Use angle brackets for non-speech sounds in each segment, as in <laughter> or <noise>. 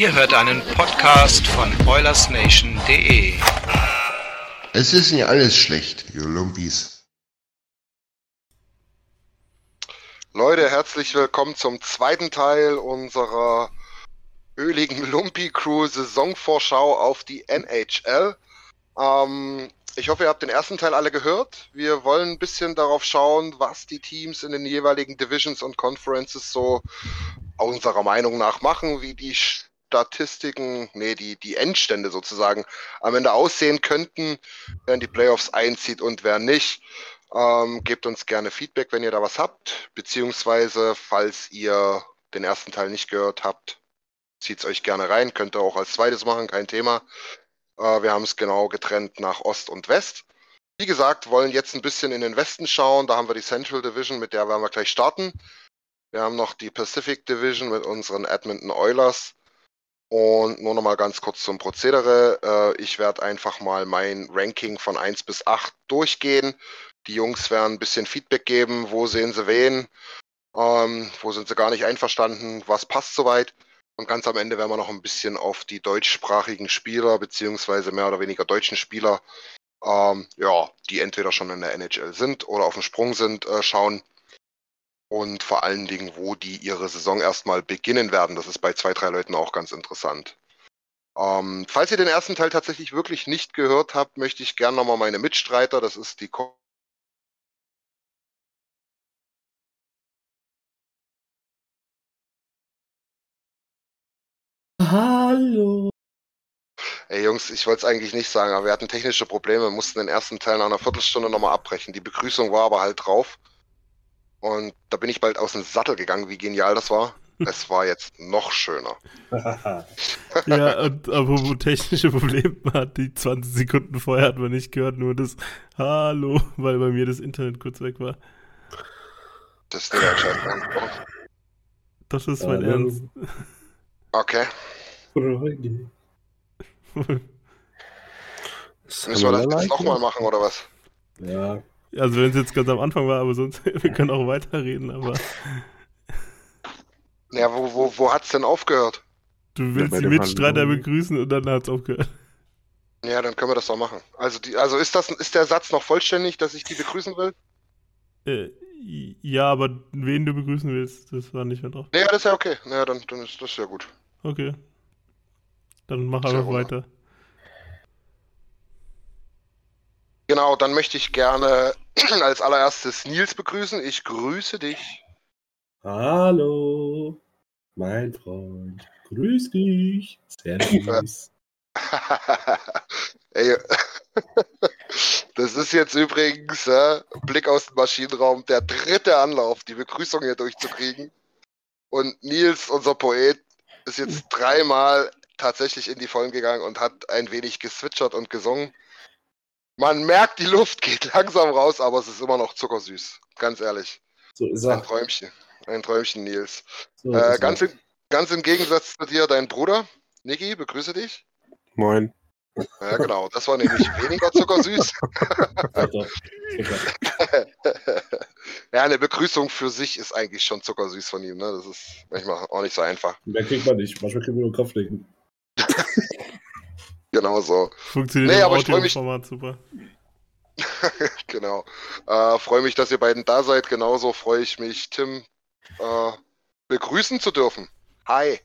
Ihr hört einen Podcast von OilersNation.de. Es ist nicht alles schlecht, ihr Lumpis. Leute, herzlich willkommen zum zweiten Teil unserer öligen Lumpi-Crew Saisonvorschau auf die NHL. Ähm, ich hoffe, ihr habt den ersten Teil alle gehört. Wir wollen ein bisschen darauf schauen, was die Teams in den jeweiligen Divisions und Conferences so unserer Meinung nach machen, wie die Statistiken, nee, die, die Endstände sozusagen am Ende aussehen könnten, wer in die Playoffs einzieht und wer nicht. Ähm, gebt uns gerne Feedback, wenn ihr da was habt, beziehungsweise falls ihr den ersten Teil nicht gehört habt, zieht es euch gerne rein, könnt ihr auch als zweites machen, kein Thema. Äh, wir haben es genau getrennt nach Ost und West. Wie gesagt, wollen jetzt ein bisschen in den Westen schauen. Da haben wir die Central Division, mit der werden wir gleich starten. Wir haben noch die Pacific Division mit unseren Edmonton Oilers. Und nur noch mal ganz kurz zum Prozedere. Äh, ich werde einfach mal mein Ranking von 1 bis 8 durchgehen. Die Jungs werden ein bisschen Feedback geben. Wo sehen sie wen? Ähm, wo sind sie gar nicht einverstanden? Was passt soweit? Und ganz am Ende werden wir noch ein bisschen auf die deutschsprachigen Spieler, beziehungsweise mehr oder weniger deutschen Spieler, ähm, ja, die entweder schon in der NHL sind oder auf dem Sprung sind, äh, schauen. Und vor allen Dingen, wo die ihre Saison erstmal beginnen werden. Das ist bei zwei, drei Leuten auch ganz interessant. Ähm, falls ihr den ersten Teil tatsächlich wirklich nicht gehört habt, möchte ich gerne nochmal meine Mitstreiter, das ist die Ko Hallo. Ey Jungs, ich wollte es eigentlich nicht sagen, aber wir hatten technische Probleme, mussten den ersten Teil nach einer Viertelstunde nochmal abbrechen. Die Begrüßung war aber halt drauf. Und da bin ich bald aus dem Sattel gegangen, wie genial das war. Es war jetzt noch schöner. <laughs> ja, und apropos technische Probleme hat die 20 Sekunden vorher hat man nicht gehört, nur das Hallo, weil bei mir das Internet kurz weg war. Das ist der anscheinend angesprochen. Das ist mein Hallo. Ernst. Okay. <laughs> Müssen wir das jetzt nochmal machen, oder was? Ja, Also wenn es jetzt ganz am Anfang war, aber sonst, <laughs> wir können auch weiterreden, aber Ja, wo, wo, wo hat's denn aufgehört? du willst bei die Mitstreiter begrüßen und dann hat es aufgehört. Ja, dann können wir das doch machen. Also, die, also ist, das, ist der Satz noch vollständig, dass ich die begrüßen will? Äh, ja, aber wen du begrüßen willst, das war nicht mehr drauf. Nee, ja, das ist ja okay. Ja, dann, dann ist das ja gut. Okay. Dann mach einfach gut. weiter. Genau, dann möchte ich gerne <clears throat> als allererstes Nils begrüßen. Ich grüße dich. hallo, mein Freund. Grüß dich. Servus. <laughs> Ey, <laughs> das ist jetzt übrigens äh, Blick aus dem Maschinenraum, der dritte Anlauf, die Begrüßung hier durchzukriegen. Und Nils, unser Poet, ist jetzt dreimal tatsächlich in die Vollen gegangen und hat ein wenig geswitchert und gesungen. Man merkt, die Luft geht <laughs> langsam raus, aber es ist immer noch zuckersüß. Ganz ehrlich. So ist Ein er. Träumchen. Ein Träumchen, Nils. So Äh, ganz, im, ganz im Gegensatz zu dir, dein Bruder. Niki, begrüße dich. Moin. Ja, genau. Das war nämlich <laughs> weniger zuckersüß. Super. <laughs> ja, eine Begrüßung für sich ist eigentlich schon zuckersüß von ihm. Ne? Das ist manchmal auch nicht so einfach. Mehr kriegt man nicht. Manchmal kriegt man nur Kopfnicken. Genau so. Funktioniert Nee, im aber ich mich- Audioformat super. <laughs> genau. Äh, freue mich, dass ihr beiden da seid. Genauso freue ich mich, Tim, äh, begrüßen zu dürfen. Hi.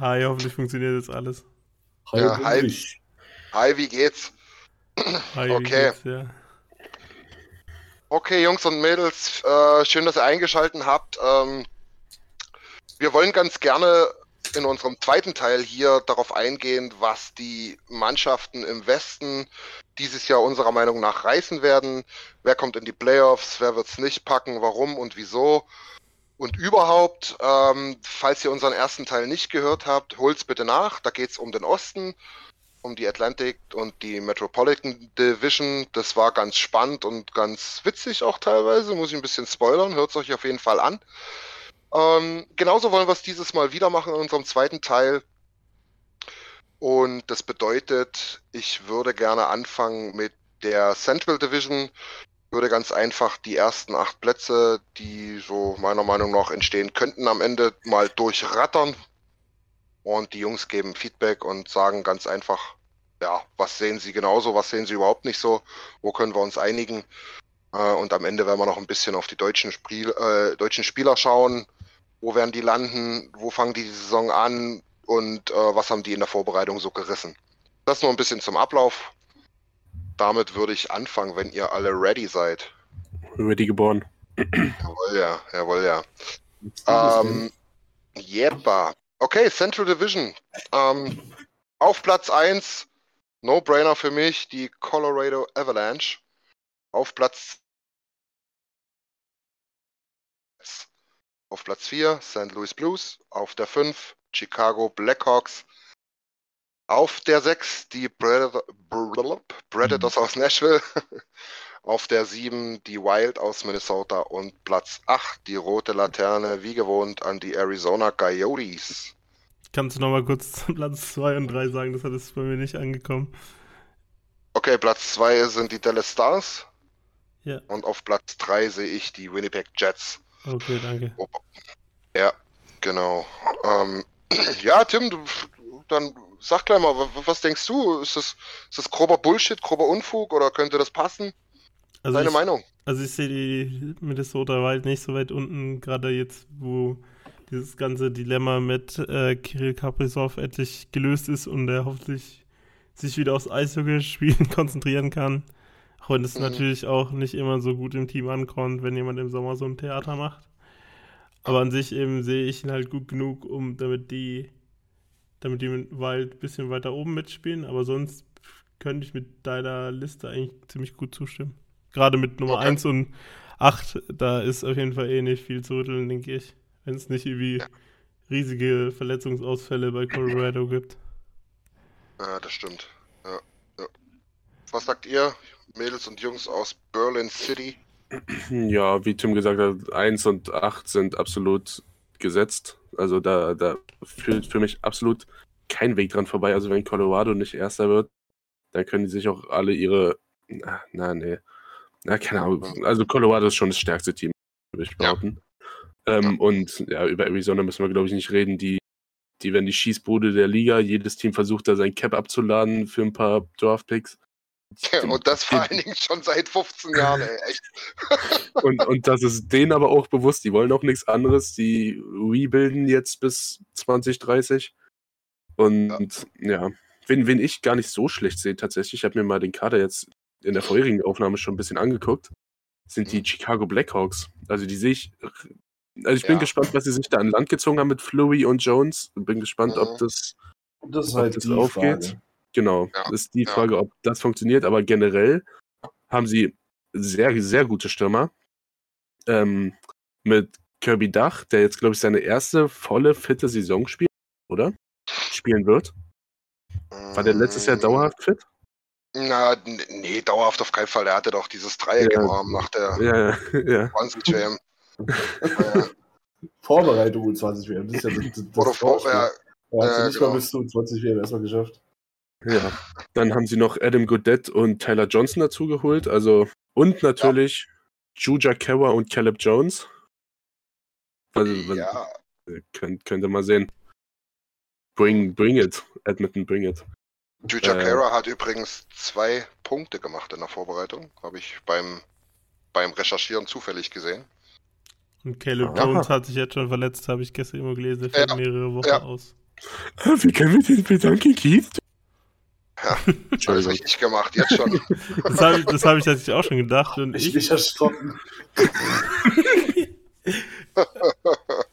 Hi, hoffentlich funktioniert jetzt alles. Hi, Ja, hi. Hi, wie geht's? Hi, wie Okay. geht's, ja. Okay, Jungs und Mädels, äh, schön, dass ihr eingeschaltet habt. Ähm, wir wollen ganz gerne in unserem zweiten Teil hier darauf eingehen, was die Mannschaften im Westen dieses Jahr unserer Meinung nach reißen werden. Wer kommt in die Playoffs, wer wird's nicht packen, warum und wieso. Und überhaupt, ähm, falls ihr unseren ersten Teil nicht gehört habt, holt's bitte nach. Da geht's um den Osten, um die Atlantic und die Metropolitan Division. Das war ganz spannend und ganz witzig auch teilweise. Muss ich ein bisschen spoilern. Hört's euch auf jeden Fall an. Ähm, genauso wollen wir es dieses Mal wieder machen in unserem zweiten Teil. Und das bedeutet, ich würde gerne anfangen mit der Central Division. Würde ganz einfach die ersten acht Plätze, die so meiner Meinung nach entstehen könnten, am Ende mal durchrattern. Und die Jungs geben Feedback und sagen ganz einfach, ja, was sehen sie genauso, was sehen sie überhaupt nicht so, wo können wir uns einigen. Äh, und am Ende werden wir noch ein bisschen auf die deutschen, Spiel, äh, deutschen Spieler schauen. Wo werden die landen? Wo fangen die die Saison an? Und äh, was haben die in der Vorbereitung so gerissen? Das nur ein bisschen zum Ablauf. Damit würde ich anfangen, wenn ihr alle ready seid. Ready geboren. Jawohl, ja, jawohl, ja. Ähm, Jeppa. Okay, Central Division. Ähm, auf Platz 1, No-Brainer für mich, die Colorado Avalanche. Auf Platz auf Platz 4 St. Louis Blues. Auf der 5 Chicago Blackhawks. Auf der 6 die Predator, Predators aus Nashville. <laughs> Auf der 7 die Wild aus Minnesota und Platz 8 die rote Laterne, wie gewohnt, an die Arizona Coyotes. Kannst du nochmal kurz <laughs> Platz 2 und 3 sagen? Das hat es bei mir nicht angekommen. Okay, Platz 2 sind die Dallas Stars Ja, und auf Platz 3 sehe ich die Winnipeg Jets. okay, danke. Ja, genau. Ähm, <clears throat> ja, Tim, du, dann sag gleich mal, wa- was denkst du? Ist das, ist das grober Bullshit, grober Unfug oder könnte das passen? Also Deine ich, Meinung? Also ich sehe die Minnesota Wild nicht so weit unten, gerade jetzt, wo dieses ganze Dilemma mit äh, Kirill Kaprizov endlich gelöst ist und er hoffentlich sich wieder aufs Eishockey-Spielen <laughs> konzentrieren kann. Wenn es Mhm. natürlich auch nicht immer so gut im Team ankommt, wenn jemand im Sommer so ein Theater macht. Aber an sich eben sehe ich ihn halt gut genug, um damit die, damit die Wild ein bisschen weiter oben mitspielen. Aber sonst könnte ich mit deiner Liste eigentlich ziemlich gut zustimmen. Gerade mit Nummer Okay. 1 und 8, da ist auf jeden Fall eh nicht viel zu rütteln, denke ich. Wenn es nicht irgendwie riesige Verletzungsausfälle bei Colorado gibt. Ja, das stimmt. Ja, ja. Was sagt ihr, Mädels und Jungs aus Berlin City? <clears throat> Ja, wie Tim gesagt hat, 1 und 8 sind absolut gesetzt. Also da, da führt für mich absolut kein Weg dran vorbei. Also wenn Colorado nicht Erster wird, dann können die sich auch alle ihre. Na, na nee. Na, keine Ahnung. Also Colorado ist schon das stärkste Team, würde ich Ja. behaupten. Ähm, Und ja, über Arizona müssen wir, glaube ich, nicht reden. Die, die werden die Schießbude der Liga. Jedes Team versucht da sein Cap abzuladen für ein paar Draftpicks. Ja, und das vor allen Dingen schon seit 15 Jahren, ey. Echt. <laughs> und, und das ist denen aber auch bewusst. Die wollen auch nichts anderes. Die rebuilden jetzt bis 2030. Und ja, wen, wen ich gar nicht so schlecht sehe, tatsächlich, ich habe mir mal den Kader jetzt in der vorherigen Aufnahme schon ein bisschen angeguckt, sind die Chicago Blackhawks. Also die sehe ich. Also ich bin Ja. gespannt, was sie sich da an Land gezogen haben mit Flurry und Jones. Bin gespannt, Mhm. ob das, Das ob halt das aufgeht. Frage. Genau, Ja, das ist die ja. Frage, ob das funktioniert. Aber generell haben sie sehr, sehr gute Stürmer. Ähm, mit Kirby Dach, der jetzt, glaube ich, seine erste volle, fitte Saison spielt, oder? Spielen wird. War der letztes Jahr Mm, dauerhaft fit? Na, nee, dauerhaft auf keinen Fall. Er hatte doch dieses Dreieck Ja. im Arm nach der Ja, ja, <laughs> ja. 20 WM. äh, Vorbereitung U20 WM. Das ist ja das, das, oder das vor, ja, Er hat ja, sie nicht genau. mal bis zu U20 WM erstmal geschafft. Ja. Dann haben sie noch Adam Goodett und Tyler Johnson dazu geholt. Also, und natürlich Juja Kewa und Caleb Jones. Also, ja, könnt, könnt ihr mal sehen. Bring, bring it. Edmonton, bring it. Juja Äh, Kara hat übrigens zwei Punkte gemacht in der Vorbereitung. Habe ich beim, beim Recherchieren zufällig gesehen. Und Caleb Aha. Jones hat sich jetzt schon verletzt, habe ich gestern immer gelesen. Fällt Ja. mehrere Wochen Ja. aus. Wie können wir den bedanken, Keith? Ja, alles richtig gemacht, jetzt schon. <laughs> Das habe ich, das hab ich tatsächlich auch schon gedacht. Und Ich ich, erschrocken. <laughs>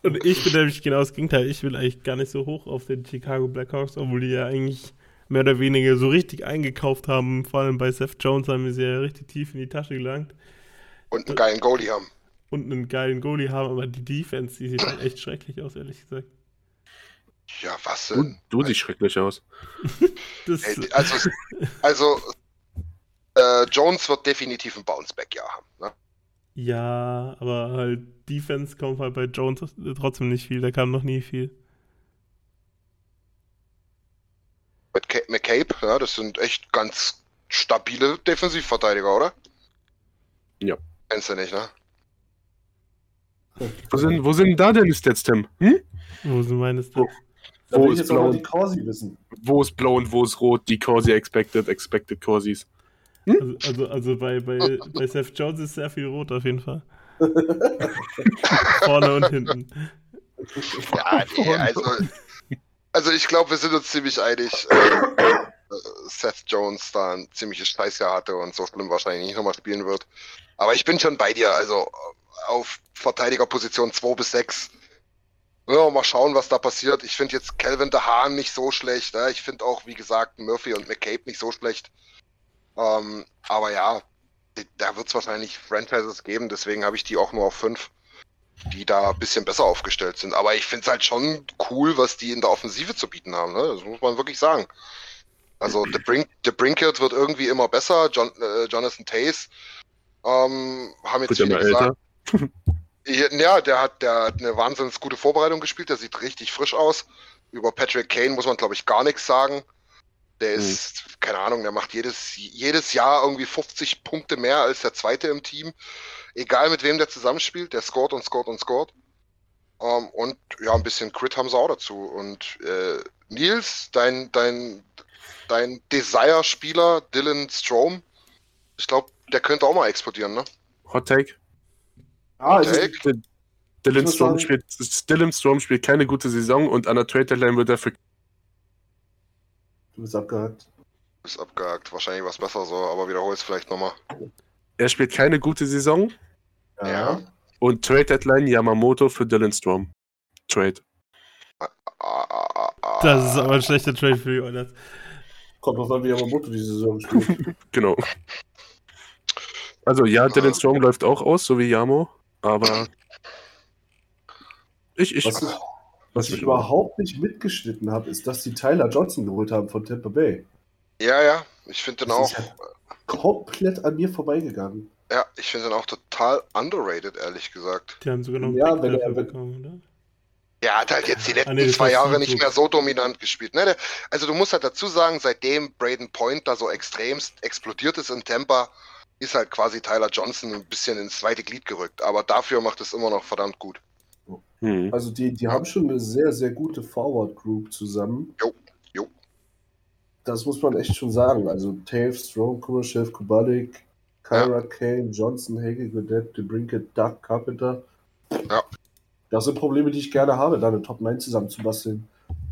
und ich bin nämlich genau das Gegenteil. Ich will eigentlich gar nicht so hoch auf den Chicago Blackhawks, obwohl die ja eigentlich mehr oder weniger so richtig eingekauft haben. Vor allem bei Seth Jones haben wir sie ja richtig tief in die Tasche gelangt. Und einen geilen Goalie haben. Und einen geilen Goalie haben, aber die Defense, die sieht halt echt schrecklich aus, ehrlich gesagt. Ja, was Du, denn? du siehst schrecklich aus. <laughs> Ey, Also, also äh, Jones wird definitiv ein Bounceback-Jahr haben. Ne? ja, aber halt Defense kommt halt bei Jones trotzdem nicht viel. Da kam noch nie viel. Mit Ca- McCabe, ja, das sind echt ganz stabile Defensivverteidiger, oder? Ja. Kennst du nicht, ne? Wo sind, wo sind da denn die Stats, Tim? Hm? Wo sind meine Stats? Da Wo ist blau? die Corsi wissen. Wo ist blau und wo ist rot? Die Corsi Expected, Expected Corsis. Also, also, also bei, bei, bei Seth Jones ist sehr viel rot auf jeden Fall. <laughs> Vorne und hinten. Ja, nee, also, also ich glaube, wir sind uns ziemlich einig, äh, äh, Seth Jones da ein ziemliches Scheißjahr hatte und so schlimm wahrscheinlich nicht nochmal spielen wird. Aber ich bin schon bei dir, also äh, auf Verteidigerposition 2 bis 6. Ja, mal schauen, was da passiert. Ich finde jetzt Calvin de Haan nicht so schlecht. Ne? Ich finde auch, wie gesagt, Murphy und McCabe nicht so schlecht. Ähm, aber ja, da wird es wahrscheinlich Franchises geben, deswegen habe ich die auch nur auf 5 die da ein bisschen besser aufgestellt sind. Aber ich finde es halt schon cool, was die in der Offensive zu bieten haben. Ne? Das muss man wirklich sagen. Also The, Brink, The Brinkert wird irgendwie immer besser. John, äh, Jonathan Tays ähm, haben jetzt immer viele gesagt. älter. <laughs> Ja, der hat, der hat eine wahnsinnig gute Vorbereitung gespielt. Der sieht richtig frisch aus. Über Patrick Kane muss man, glaube ich, gar nichts sagen. Der Mhm. ist, keine Ahnung, der macht jedes, jedes Jahr irgendwie 50 Punkte mehr als der Zweite im Team. Egal mit wem der zusammenspielt, der scoret und scoret und scoret. Ähm, und ja, ein bisschen Crit haben sie auch dazu. Und äh, Nils, dein, dein, dein Desire-Spieler, Dylan Strom, ich glaube, der könnte auch mal explodieren, ne? Hot Take. Ah, es Okay. ist, D- Dylan sagen- spielt, Dylan Strom spielt keine gute Saison und an der Trade Deadline wird er für. du bist abgehakt. Ist abgehakt. Wahrscheinlich was besser so, aber wiederhol es vielleicht nochmal. Er spielt keine gute Saison Ja. und Trade Deadline Yamamoto für Dylan Strom. Trade. Ah, ah, ah. Das ist aber ein schlechter Trade für die Oilers. Kommt drauf an, wie Yamamoto die Saison spielt. <laughs> Genau. Also ja, Dylan Strom läuft auch aus, so wie Yamo, aber ich, ich, Was, ich- was ich überhaupt nicht mitgeschnitten habe, ist, dass die Tyler Johnson geholt haben von Tampa Bay. Ja, ja, ich finde den Das auch. ist ja komplett an mir vorbeigegangen. Ja, ich finde den auch total underrated, ehrlich gesagt. Die haben sogar noch einen Ja, wenn er- bekommen, oder? Der hat halt jetzt die letzten Ah, nee, zwei Jahre nicht mehr so dominant gespielt. Ne? Also du musst halt dazu sagen, seitdem Braden Point da so extremst explodiert ist in Tampa, ist halt quasi Tyler Johnson ein bisschen ins zweite Glied gerückt. Aber dafür macht es immer noch verdammt gut. hm. Also die, die haben schon eine sehr, sehr gute Forward Group zusammen. Jo, jo. Das muss man echt schon sagen. Also Taves, Strong, Kurashev, Kubalik, Kyra Kane, Johnson, Hagel, Godet, DeBrinket, Duck, Carpenter. Ja. Das sind Probleme, die ich gerne habe, da eine Top 9 zusammenzubasteln.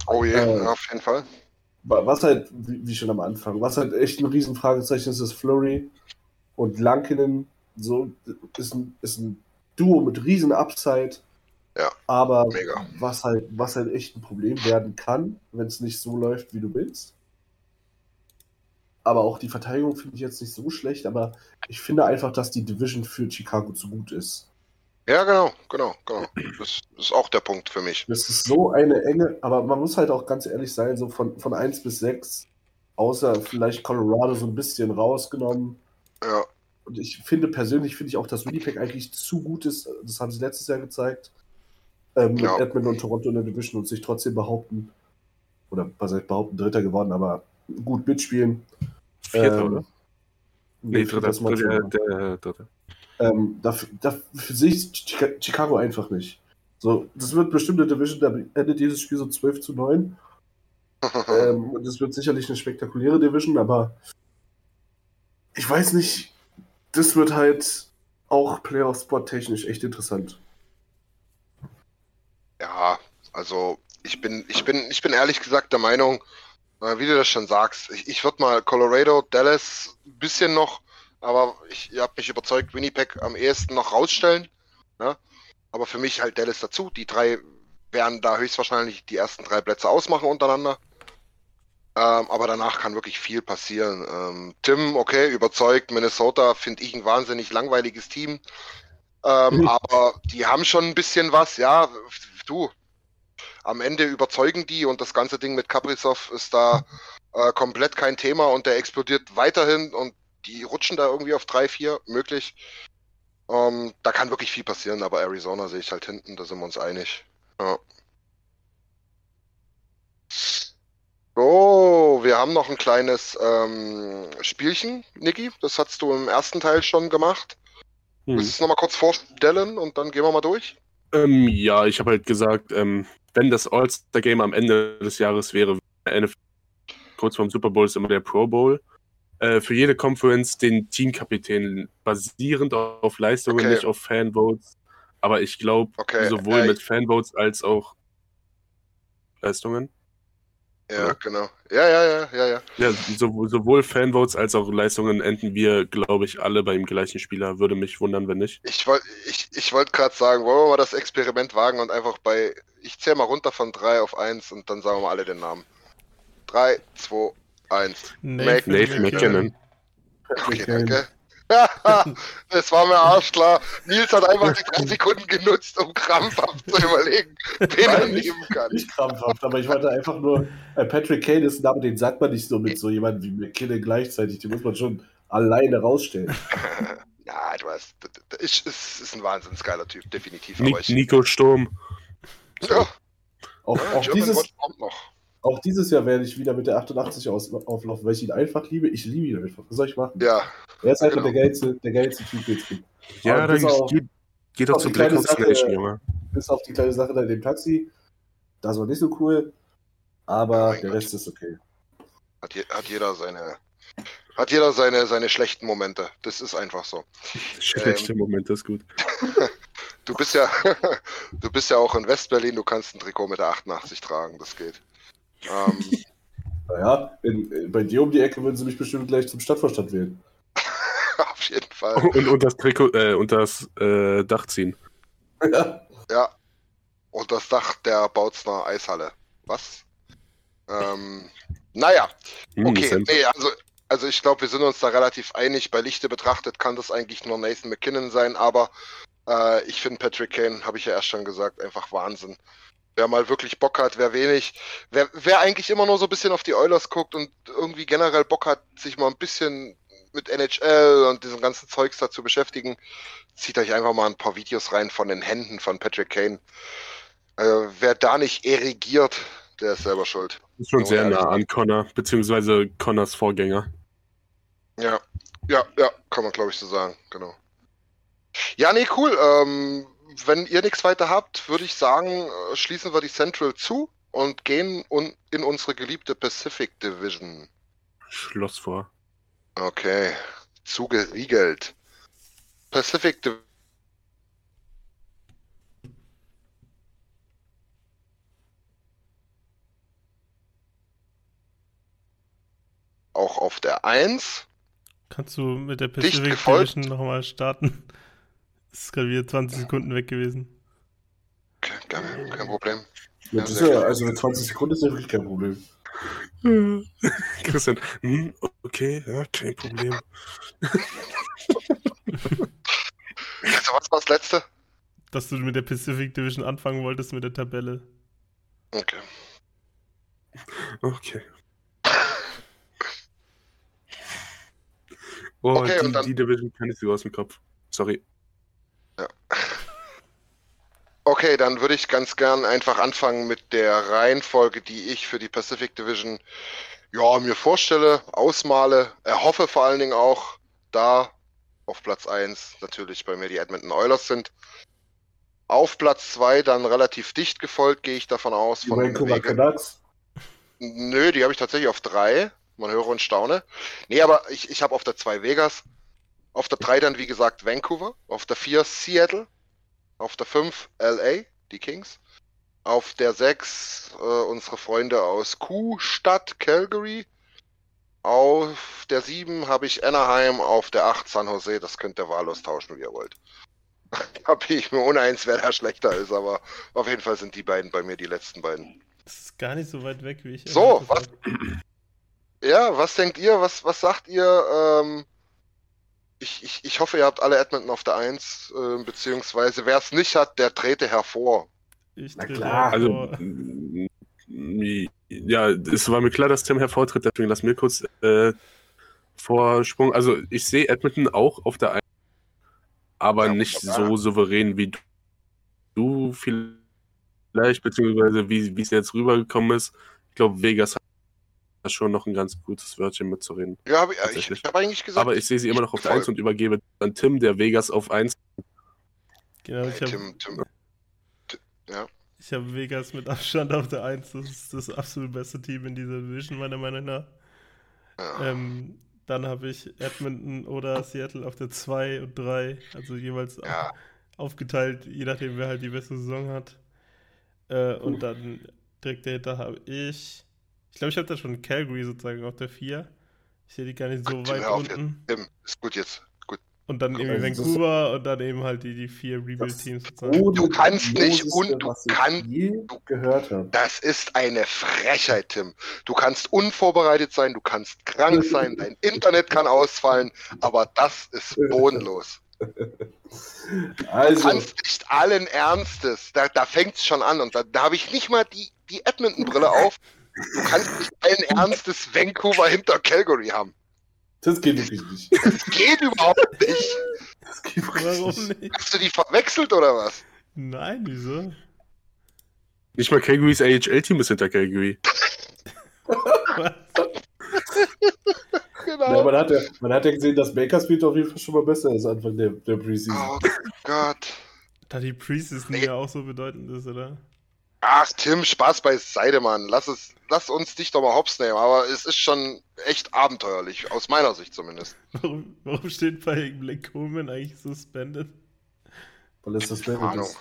Oh je, Äh. auf jeden Fall. Wa- Was halt, wie wie schon am Anfang, was halt echt ein Riesenfragezeichen ist, ist Flurry und Lankinen. So ist ein, ist ein Duo mit riesen Upside. Ja, Aber mega. was halt, was halt echt ein Problem werden kann, wenn es nicht so läuft, wie du willst. Aber auch die Verteidigung finde ich jetzt nicht so schlecht, aber ich finde einfach, dass die Division für Chicago zu gut ist. Ja, genau, genau, genau. Das ist auch der Punkt für mich. Das ist so eine enge, aber man muss halt auch ganz ehrlich sein, so von, von 1 bis 6, außer vielleicht Colorado so ein bisschen rausgenommen. Ja, Und ich finde persönlich, finde ich auch, dass Winnipeg eigentlich zu gut ist. Das haben sie letztes Jahr gezeigt. Ähm, Ja. Mit Edmonton und Toronto in der Division und sich trotzdem behaupten. Oder was heißt behaupten, Dritter geworden, aber gut mitspielen. Vierter, Ähm, oder? Nee, Nee, dritter, das mal dritter, schon. der, dritte. Ähm, dafür, dafür sehe ich Chica- Chicago einfach nicht. So, das wird bestimmt eine Division, da endet dieses Spiel so 12 zu 9. <laughs> Ähm, und das wird sicherlich eine spektakuläre Division, aber ich weiß nicht, das wird halt auch Playoff-Spot technisch echt interessant. Ja, also ich bin, ich bin, ich bin ehrlich gesagt der Meinung, äh, wie du das schon sagst, ich, ich würde mal Colorado, Dallas ein bisschen noch, aber ich, ihr habt mich überzeugt, Winnipeg am ehesten noch rausstellen. Ne? Aber für mich halt Dallas dazu. Die drei werden da höchstwahrscheinlich die ersten drei Plätze ausmachen untereinander. Ähm, aber danach kann wirklich viel passieren. Ähm, Tim, okay, überzeugt. Minnesota finde ich ein wahnsinnig langweiliges Team. Ähm, mhm. Aber die haben schon ein bisschen was, ja. Du, am Ende überzeugen die und das ganze Ding mit Kaprizov ist da äh, komplett kein Thema und der explodiert weiterhin und die rutschen da irgendwie auf 3, 4 möglich. Ähm, da kann wirklich viel passieren, aber Arizona sehe ich halt hinten, da sind wir uns einig. Ja. So, wir haben noch ein kleines ähm, Spielchen, Niki. Das hast du im ersten Teil schon gemacht. Hm. Willst du es nochmal kurz vorstellen und dann gehen wir mal durch? Ähm, ja, ich habe halt gesagt, ähm, wenn das All-Star-Game am Ende des Jahres wäre, NFL, kurz vorm Super Bowl ist immer der Pro Bowl. Äh, für jede Conference den Teamkapitän basierend auf Leistungen, okay. nicht auf Fanvotes. Aber ich glaube, okay. sowohl äh, mit Fanvotes als auch Leistungen. Ja, Oder? genau. Ja, ja, ja, ja, ja. Ja, so, sowohl Fanvotes als auch Leistungen enden wir, glaube ich, alle beim gleichen Spieler. Würde mich wundern, wenn nicht. Ich wollte ich, ich wollt gerade sagen, wollen wir mal das Experiment wagen und einfach bei, ich zähle mal runter von 3 auf 1 und dann sagen wir mal alle den Namen. 3, 2, 1. Nathan, Nathan McKinnon. Okay, danke. <laughs> das war mir arschklar. Nils hat einfach die drei Sekunden genutzt, um krampfhaft zu überlegen, wen er nehmen kann. Nicht krampfhaft, aber ich wollte einfach nur, äh, Patrick Kane ist ein Name, den sagt man nicht so mit so jemandem wie McKinnon gleichzeitig. Den muss man schon alleine rausstellen. <laughs> ja, du weißt, ist, ist, ist ein wahnsinns geiler Typ, definitiv. Nico Sturm. Ja. Auch, ja, auch dieses, kommt noch. Auch dieses Jahr werde ich wieder mit der 88 aus, auflaufen, weil ich ihn einfach liebe. Ich liebe ihn einfach. Was soll ich machen? Ja. Er ist einfach genau. der geilste, der geilste Typ jetzt gibt. Ja, dann auch, geht, geht doch zum Blackout Station, Junge. Bis auf die kleine Sache da in dem Taxi. Das war nicht so cool. Aber oh der Gott. Rest ist okay. Hat, je, hat jeder seine. Hat jeder seine, seine schlechten Momente. Das ist einfach so. Schlechte ähm, Momente ist gut. <laughs> du bist ja, <laughs> du bist ja auch in Westberlin, du kannst ein Trikot mit der 88 tragen, das geht. Ähm, <laughs> naja, in, bei dir um die Ecke würden sie mich bestimmt gleich zum Stadtvorstand wählen. <laughs> Auf jeden Fall. Und, und das Trikot, äh, und das äh, Dach ziehen. Ja. Ja. Und das Dach der Bautzner Eishalle. Was? Ähm, naja. Hm, okay, nee, also, also ich glaube, wir sind uns da relativ einig. Bei Lichte betrachtet kann das eigentlich nur Nathan McKinnon sein, aber äh, ich finde Patrick Kane, habe ich ja erst schon gesagt, einfach Wahnsinn. Wer mal wirklich Bock hat, wer wenig. Wer, wer eigentlich immer nur so ein bisschen auf die Oilers guckt und irgendwie generell Bock hat, sich mal ein bisschen mit NHL und diesem ganzen Zeugs da zu beschäftigen, zieht euch einfach mal ein paar Videos rein von den Händen von Patrick Kane. Äh, wer da nicht erigiert, der ist selber schuld. Ist schon sehr nah an Connor, beziehungsweise Connors Vorgänger. Ja, ja, ja, kann man glaube ich so sagen, genau. Ja, nee, cool. Ähm, wenn ihr nichts weiter habt, würde ich sagen, äh, schließen wir die Central zu und gehen in unsere geliebte Pacific Division. Schloss vor. Okay, zugeriegelt. Pacific Division. Auch auf der 1. Kannst du mit der Pacific Division nochmal starten? Das ist gerade wieder 20 Sekunden weg gewesen. Okay, kein, kein Problem. Ja, ja, also mit 20 Sekunden ist ja wirklich kein Problem. <laughs> Christian, hm, okay, ja, kein Problem. also, was war das letzte? Dass du mit der Pacific Division anfangen wolltest mit der Tabelle. Okay. Okay. Oh, okay, die, dann... die Division kann ich sogar aus dem Kopf. Sorry. Ja. Okay, dann würde ich ganz gern einfach anfangen mit der Reihenfolge, die ich für die Pacific Division ja, mir vorstelle, ausmale, erhoffe vor allen Dingen auch, da auf Platz 1 natürlich bei mir die Edmonton Oilers sind. Auf Platz 2 dann relativ dicht gefolgt, gehe ich davon aus. Die von Vancouver Canucks? Nö, die habe ich tatsächlich auf 3. Man höre und staune. Nee, aber ich, ich habe auf der 2 Vegas, auf der 3 dann, wie gesagt, Vancouver. Auf der 4 Seattle. Auf der 5 LA, die Kings. Auf der 6 äh, unsere Freunde aus Q-Stadt Calgary. Auf der 7 habe ich Anaheim, auf der 8 San Jose. Das könnt ihr wahllos tauschen, wie ihr wollt. <laughs> da bin ich mir uneins, wer da schlechter ist, aber auf jeden Fall sind die beiden bei mir die letzten beiden. Das ist gar nicht so weit weg, wie ich. So, was, ja, was denkt ihr? Was, was sagt ihr? Ähm, ich, ich, ich hoffe, ihr habt alle Edmonton auf der 1, äh, beziehungsweise wer es nicht hat, der trete hervor. Ich Na klar. Also, ja, es war mir klar, dass Tim hervortritt, deswegen lass mir kurz äh, Vorsprung. Also, ich sehe Edmonton auch auf der 1, aber Ja, nicht wunderbar. so souverän wie du vielleicht, beziehungsweise wie es jetzt rübergekommen ist. Ich glaube, Vegas hat schon noch ein ganz gutes Wörtchen mitzureden. Ja, hab ich, ich, ich habe eigentlich gesagt, Aber ich sehe sie immer noch auf der voll. 1 und übergebe an Tim, der Vegas auf 1. Genau, ich habe Tim, Tim, ja. ich hab Vegas mit Abstand auf der 1. Das ist das absolut beste Team in dieser Division, meiner Meinung nach. ja. Ähm, dann habe ich Edmonton oder Seattle auf der 2 und 3, also jeweils Ja. aufgeteilt, je nachdem, wer halt die beste Saison hat. Äh, und dann direkt dahinter habe ich, ich glaube, ich habe da schon Calgary sozusagen auf der 4. Ich sehe die gar nicht so Gut, weit unten. Tim, ist gut jetzt. Gut. Und dann das- Vancouver und dann eben halt die, die vier Rebuild-Teams sozusagen. Du kannst nicht Loseste, und du was ich kann- je gehört habe. Das ist eine Frechheit, Tim. Du kannst unvorbereitet sein, du kannst krank <laughs> sein, dein Internet kann ausfallen, aber das ist <laughs> bodenlos. Du Also, kannst nicht allen Ernstes, da, da fängt es schon an und da, da habe ich nicht mal die, die Edmonton-Brille <laughs> auf. Du kannst nicht allen Ernstes Vancouver hinter Calgary haben. das geht wirklich nicht. Das geht überhaupt nicht. Das geht Warum nicht. Hast du die verwechselt oder was? Nein, wieso? Nicht mal Calgarys AHL-Team ist hinter Calgary. Was? Genau. Ja, man, hat ja, man hat ja gesehen, dass Bakersfield auf jeden Fall schon mal besser ist Anfang der, der Preseason. Oh Gott. Da die Preseason Nee. ja auch so bedeutend ist, oder? Ach, Tim, Spaß beiseite, Mann. Lass, es, lass uns dich doch mal hops nehmen. Aber es ist schon echt abenteuerlich, aus meiner Sicht zumindest. <laughs> Warum, warum steht bei Blake Coleman eigentlich suspended? Weil es Ahnung. ist.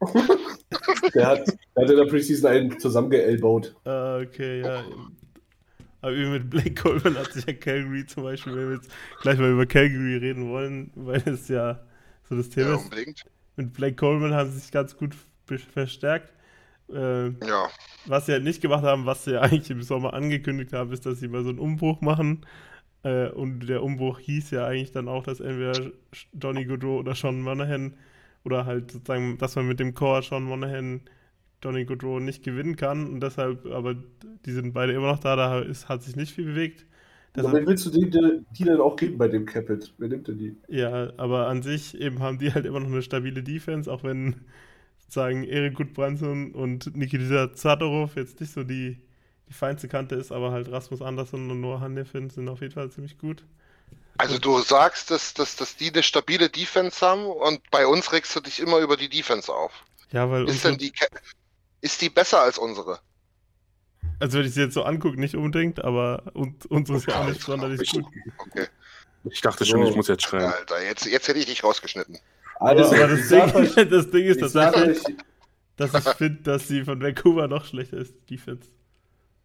<laughs> Der hat, der hat in der Preseason einen zusammengeelbowt. Ah, okay, ja. Aber wie mit Blake Coleman hat sich ja Calgary zum Beispiel, wenn wir jetzt gleich mal über Calgary reden wollen, weil es ja so das Thema Ja, ist. unbedingt. Mit Blake Coleman haben sie sich ganz gut verstärkt. Äh, Ja. was sie halt nicht gemacht haben, was sie <laughs> eigentlich im Sommer angekündigt haben, ist, dass sie mal so einen Umbruch machen. Äh, und der Umbruch hieß ja eigentlich dann auch, dass entweder Johnny Goodrow oder Sean Monahan oder halt sozusagen, dass man mit dem Core Sean Monahan Johnny Goodrow nicht gewinnen kann und deshalb, aber die sind beide immer noch da, da ist, hat sich nicht viel bewegt. Also, Deshalb, wen willst du die, die, denn auch geben bei dem Capit? Wer nimmt denn die? ja, aber an sich eben haben die halt immer noch eine stabile Defense, auch wenn sozusagen Erik Gudbranson und Nikita Zadorov jetzt nicht so die, die feinste Kante ist, aber halt Rasmus Andersson und Noah Hannefin sind auf jeden Fall ziemlich gut. Also du sagst, dass, dass, dass die eine stabile Defense haben und bei uns regst du dich immer über die Defense auf. Ja, weil Ist denn die ist die besser als unsere? also wenn ich sie jetzt so angucke, nicht unbedingt, aber und, unsere ist ja auch nicht <laughs> sonderlich ich- gut. Okay. Ich dachte schon, So. ich muss jetzt schreien. Alter, jetzt, jetzt hätte ich dich rausgeschnitten. Aber, aber das, Ding, euch, das Ding ist tatsächlich, dass ich finde, dass sie von Vancouver noch schlechter ist, die Defense.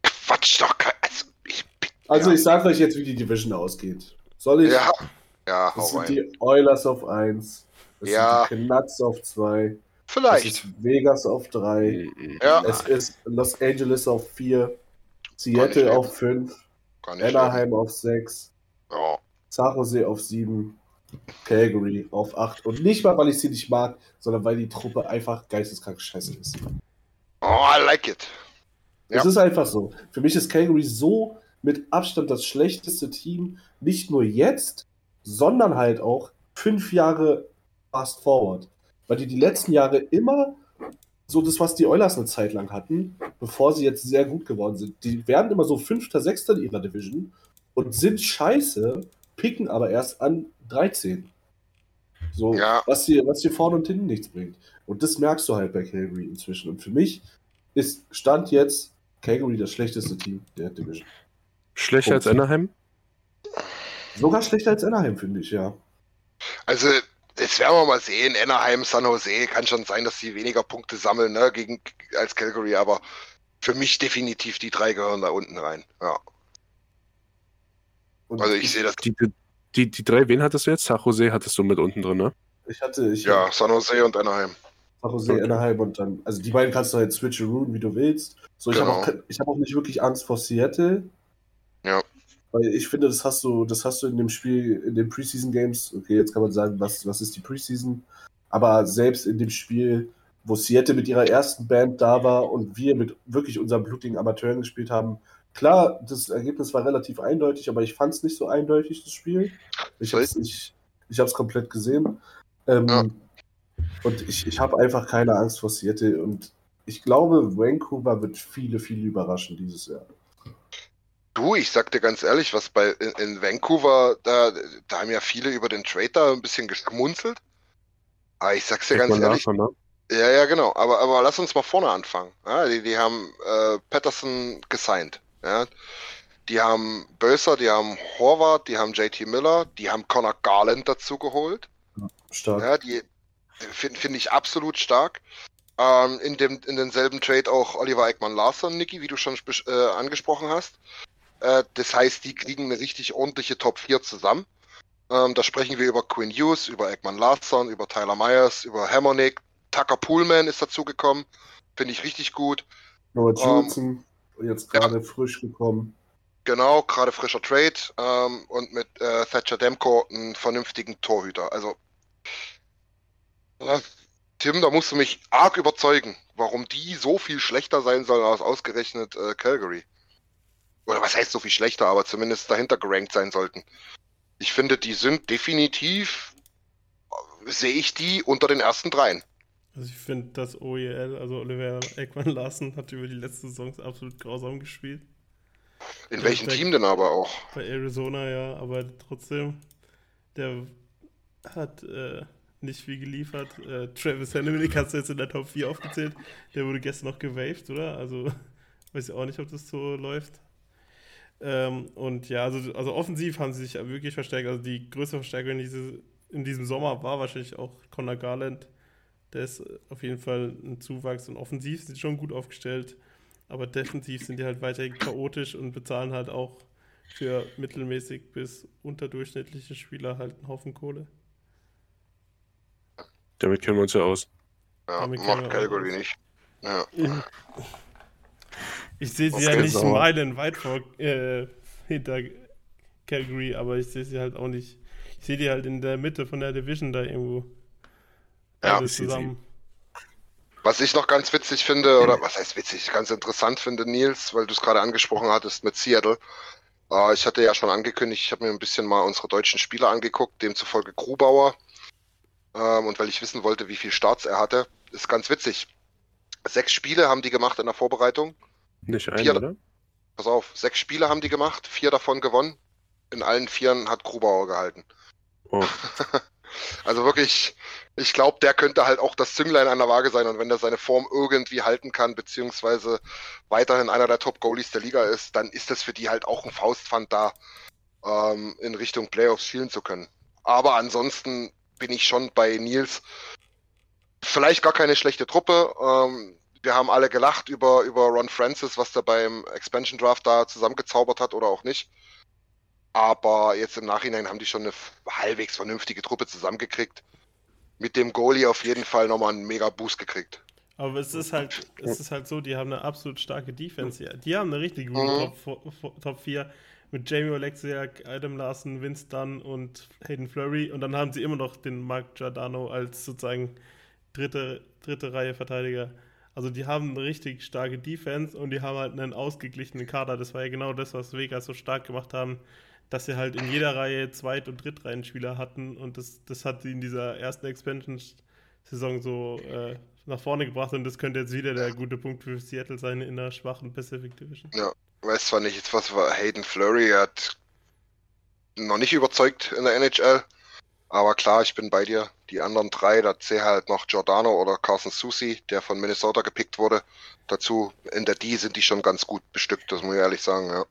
Quatsch doch. Also, ich, also ja. ich sag euch jetzt, wie die Division ausgeht. Soll ich? ja, ja, Das sind rein. die Oilers auf 1. Das Ja. sind die Canucks auf 2. Es Vielleicht. ist Vegas auf 3. Mhm. Ja, Es ist Los Angeles auf 4. Kann Seattle auf 5. kann ich Anaheim auf 6. Ja. San Jose auf 7. Calgary auf 8. Und nicht mal, weil ich sie nicht mag, sondern weil die Truppe einfach geisteskrank scheiße ist. Oh, I like it. Ja. Es ist einfach so. Für mich ist Calgary so mit Abstand das schlechteste Team, nicht nur jetzt, sondern halt auch fünf Jahre fast forward. Weil die die letzten Jahre immer so das, was die Oilers eine Zeit lang hatten, bevor sie jetzt sehr gut geworden sind. Die werden immer so Fünfter, Sechster in ihrer Division und sind scheiße, picken aber erst an 13. So, Ja. was dir was dir vorne und hinten nichts bringt. Und das merkst du halt bei Calgary inzwischen. Und für mich ist Stand jetzt Calgary das schlechteste Team der Division. Schlechter als Punkt. Anaheim? Sogar schlechter als Anaheim, finde ich, ja. Also, das werden wir mal sehen. Anaheim, San Jose, kann schon sein, dass sie weniger Punkte sammeln, ne, gegen, als Calgary, aber für mich definitiv die drei gehören da unten rein. Ja. Und Also ich sehe das. Die, die, die drei, wen hattest du jetzt? San Jose hattest du mit unten drin, ne? Ich hatte, ich Ja, San Jose und Anaheim. San Jose, Okay. Anaheim und dann, also die beiden kannst du halt switcheroon, wie du willst. So, ich habe Genau. auch, ke- ich hab auch nicht wirklich Angst vor Seattle. Ja. Weil ich finde, das hast du, das hast du in dem Spiel, in den Preseason Games, okay, jetzt kann man sagen, was, was ist die Preseason? Aber selbst in dem Spiel, wo Seattle mit ihrer ersten Band da war und wir mit wirklich unseren blutigen Amateuren gespielt haben, klar, das Ergebnis war relativ eindeutig, aber ich fand es nicht so eindeutig, das Spiel. Ich habe es ich, ich hab's komplett gesehen. Ähm, Ja. Und ich, ich habe einfach keine Angst vor Seattle und ich glaube, Vancouver wird viele, viele überraschen dieses Jahr. Du, ich sag dir ganz ehrlich, was bei in, in Vancouver, da, da haben ja viele über den Trade da ein bisschen geschmunzelt. Aber ich sag's dir ganz Ekman ehrlich, Larson, ne? ja, ja, genau. Aber, aber lass uns mal vorne anfangen. Ja, die, die haben äh, Patterson gesigned. Ja. Die haben Böser, die haben Horvath, die haben JT Miller, die haben Connor Garland dazu geholt. Stark. Ja, die finde find ich absolut stark. Ähm, in, dem, in denselben Trade auch Oliver Ekman Larsson, Niki, wie du schon äh, angesprochen hast. Äh, das heißt, die kriegen eine richtig ordentliche Top 4 zusammen. Ähm, da sprechen wir über Quinn Hughes, über Ekman Larsson, über Tyler Myers, über Harmonic. Tucker Pullman ist dazugekommen. Finde ich richtig gut. Noah ähm, Johnson, jetzt gerade frisch gekommen. Genau, gerade frischer Trade ähm, und mit äh, Thatcher Demko einen vernünftigen Torhüter. Also, ja, Tim, da musst du mich arg überzeugen, warum die so viel schlechter sein sollen als ausgerechnet äh, Calgary. Oder was heißt so viel schlechter, aber zumindest dahinter gerankt sein sollten. Ich finde, die sind definitiv, äh, sehe ich die unter den ersten dreien. Also ich finde, das OEL, also Oliver Ekman Larsen, hat über die letzten Saisons absolut grausam gespielt. In welchem Team denn aber auch? Bei Arizona ja, aber trotzdem, der hat äh, nicht viel geliefert. Äh, Travis Hanneman, hast du jetzt in der Top 4 aufgezählt, der wurde gestern noch gewaved, oder? Also weiß ich auch nicht, ob das so läuft. Ähm, und ja, also, also offensiv haben sie sich wirklich verstärkt. Also die größte Verstärkung in, diese, in diesem Sommer war wahrscheinlich auch Conor Garland. Der ist auf jeden Fall ein Zuwachs und offensiv sind sie schon gut aufgestellt. Aber defensiv sind die halt weiterhin chaotisch und bezahlen halt auch für mittelmäßig bis unterdurchschnittliche Spieler halt einen Haufen Kohle. Damit kennen wir uns ja aus. Ja, Damit macht Calgary nicht. Ja. <laughs> Ich sehe sie ja nicht sauer? meilenweit vor äh, hinter Calgary, aber ich sehe sie halt auch nicht. Ich sehe die halt in der Mitte von der Division da irgendwo. Ja, Alles zusammen. Was ich noch ganz witzig finde, oder was heißt witzig, ganz interessant finde, Nils, weil du es gerade angesprochen hattest mit Seattle. Äh, ich hatte ja schon angekündigt, ich habe mir ein bisschen mal unsere deutschen Spieler angeguckt, demzufolge Grubauer. Ähm, und weil ich wissen wollte, wie viel Starts er hatte, ist ganz witzig. Sechs Spiele haben die gemacht in der Vorbereitung. Nicht ein, Vier- oder? Pass auf, sechs Spiele haben die gemacht, vier davon gewonnen. In allen vieren hat Grubauer gehalten. Oh. <laughs> Also wirklich, ich glaube, der könnte halt auch das Zünglein an der Waage sein und wenn der seine Form irgendwie halten kann, beziehungsweise weiterhin einer der Top-Goalies der Liga ist, dann ist das für die halt auch ein Faustpfand da, ähm, in Richtung Playoffs spielen zu können. Aber ansonsten bin ich schon bei Nils. Vielleicht gar keine schlechte Truppe. Ähm, wir haben alle gelacht über, über Ron Francis, was der beim Expansion Draft da zusammengezaubert hat oder auch nicht. Aber jetzt im Nachhinein haben die schon eine halbwegs vernünftige Truppe zusammengekriegt. Mit dem Goalie auf jeden Fall nochmal einen mega Boost gekriegt. Aber es ist halt, es ist halt so, die haben eine absolut starke Defense. Die haben eine richtig gute Mhm. Top, Top, Top 4 mit Jamie Oleksiak, Adam Larson, Vince Dunn und Hayden Flurry. Und dann haben sie immer noch den Mark Giordano als sozusagen dritte, dritte Reihe Verteidiger. Also die haben eine richtig starke Defense und die haben halt einen ausgeglichenen Kader. Das war ja genau das, was Vegas so stark gemacht haben, dass sie halt in jeder Reihe Zweit- und Drittreihenspieler hatten. Und das, das hat sie in dieser ersten Expansion-Saison so äh, nach vorne gebracht. Und das könnte jetzt wieder der gute Punkt für Seattle sein in der schwachen Pacific Division. Weiß zwar nicht jetzt, was war Hayden Flurry er hat noch nicht überzeugt in der NHL. Aber klar, ich bin bei dir. Die anderen drei, da zähle halt noch Giordano oder Carson Susi, der von Minnesota gepickt wurde. Dazu in der D sind die schon ganz gut bestückt, das muss ich ehrlich sagen, ja.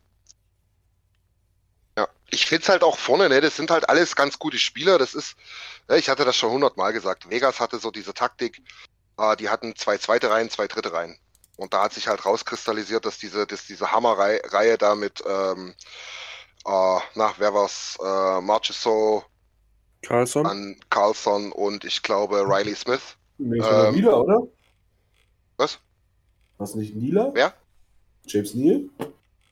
Ja, ich finde es halt auch vorne, ne, das sind halt alles ganz gute Spieler. Das ist, ne, ich hatte das schon hundertmal gesagt. Vegas hatte so diese Taktik, äh, die hatten zwei zweite Reihen, zwei dritte Reihen. Und da hat sich halt rauskristallisiert, dass diese, dass diese Hammerreihe da mit, ähm, äh, na, wer war's, äh, Marchessault, Carlson? an Carlson und ich glaube Riley Smith. Nee, Ähm, Nila, oder? Was? Was nicht Nila? Wer? James Neal?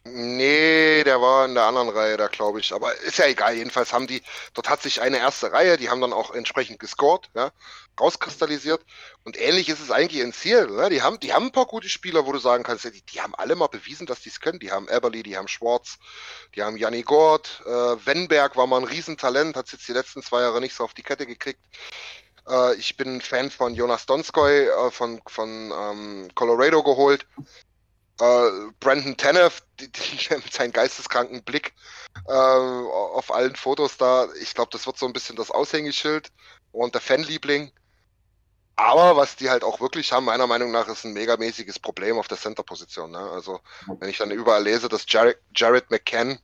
Nee, der war in der anderen Reihe da, glaube ich. Aber ist ja egal. Jedenfalls haben die, dort hat sich eine erste Reihe, die haben dann auch entsprechend gescored, ja, rauskristallisiert. Und ähnlich ist es eigentlich in Ziel. Ne? Die, haben, die haben ein paar gute Spieler, wo du sagen kannst, die, die haben alle mal bewiesen, dass die es können. Die haben Eberly, die haben Schwartz, die haben Janni Gord, äh, Wenberg war mal ein Riesentalent, hat es jetzt die letzten zwei Jahre nicht so auf die Kette gekriegt. Äh, ich bin Fan von Jonas Donskoy äh, von, von ähm, Colorado geholt. Äh, Brandon Tanev, <laughs> die, die, mit seinem geisteskranken Blick äh, auf allen Fotos da, ich glaube, das wird so ein bisschen das Aushängeschild und der Fanliebling. Aber was die halt auch wirklich haben, meiner Meinung nach, ist ein megamäßiges Problem auf der Center-Position. Ne? Also, wenn ich dann überall lese, dass Jared, Jared McCann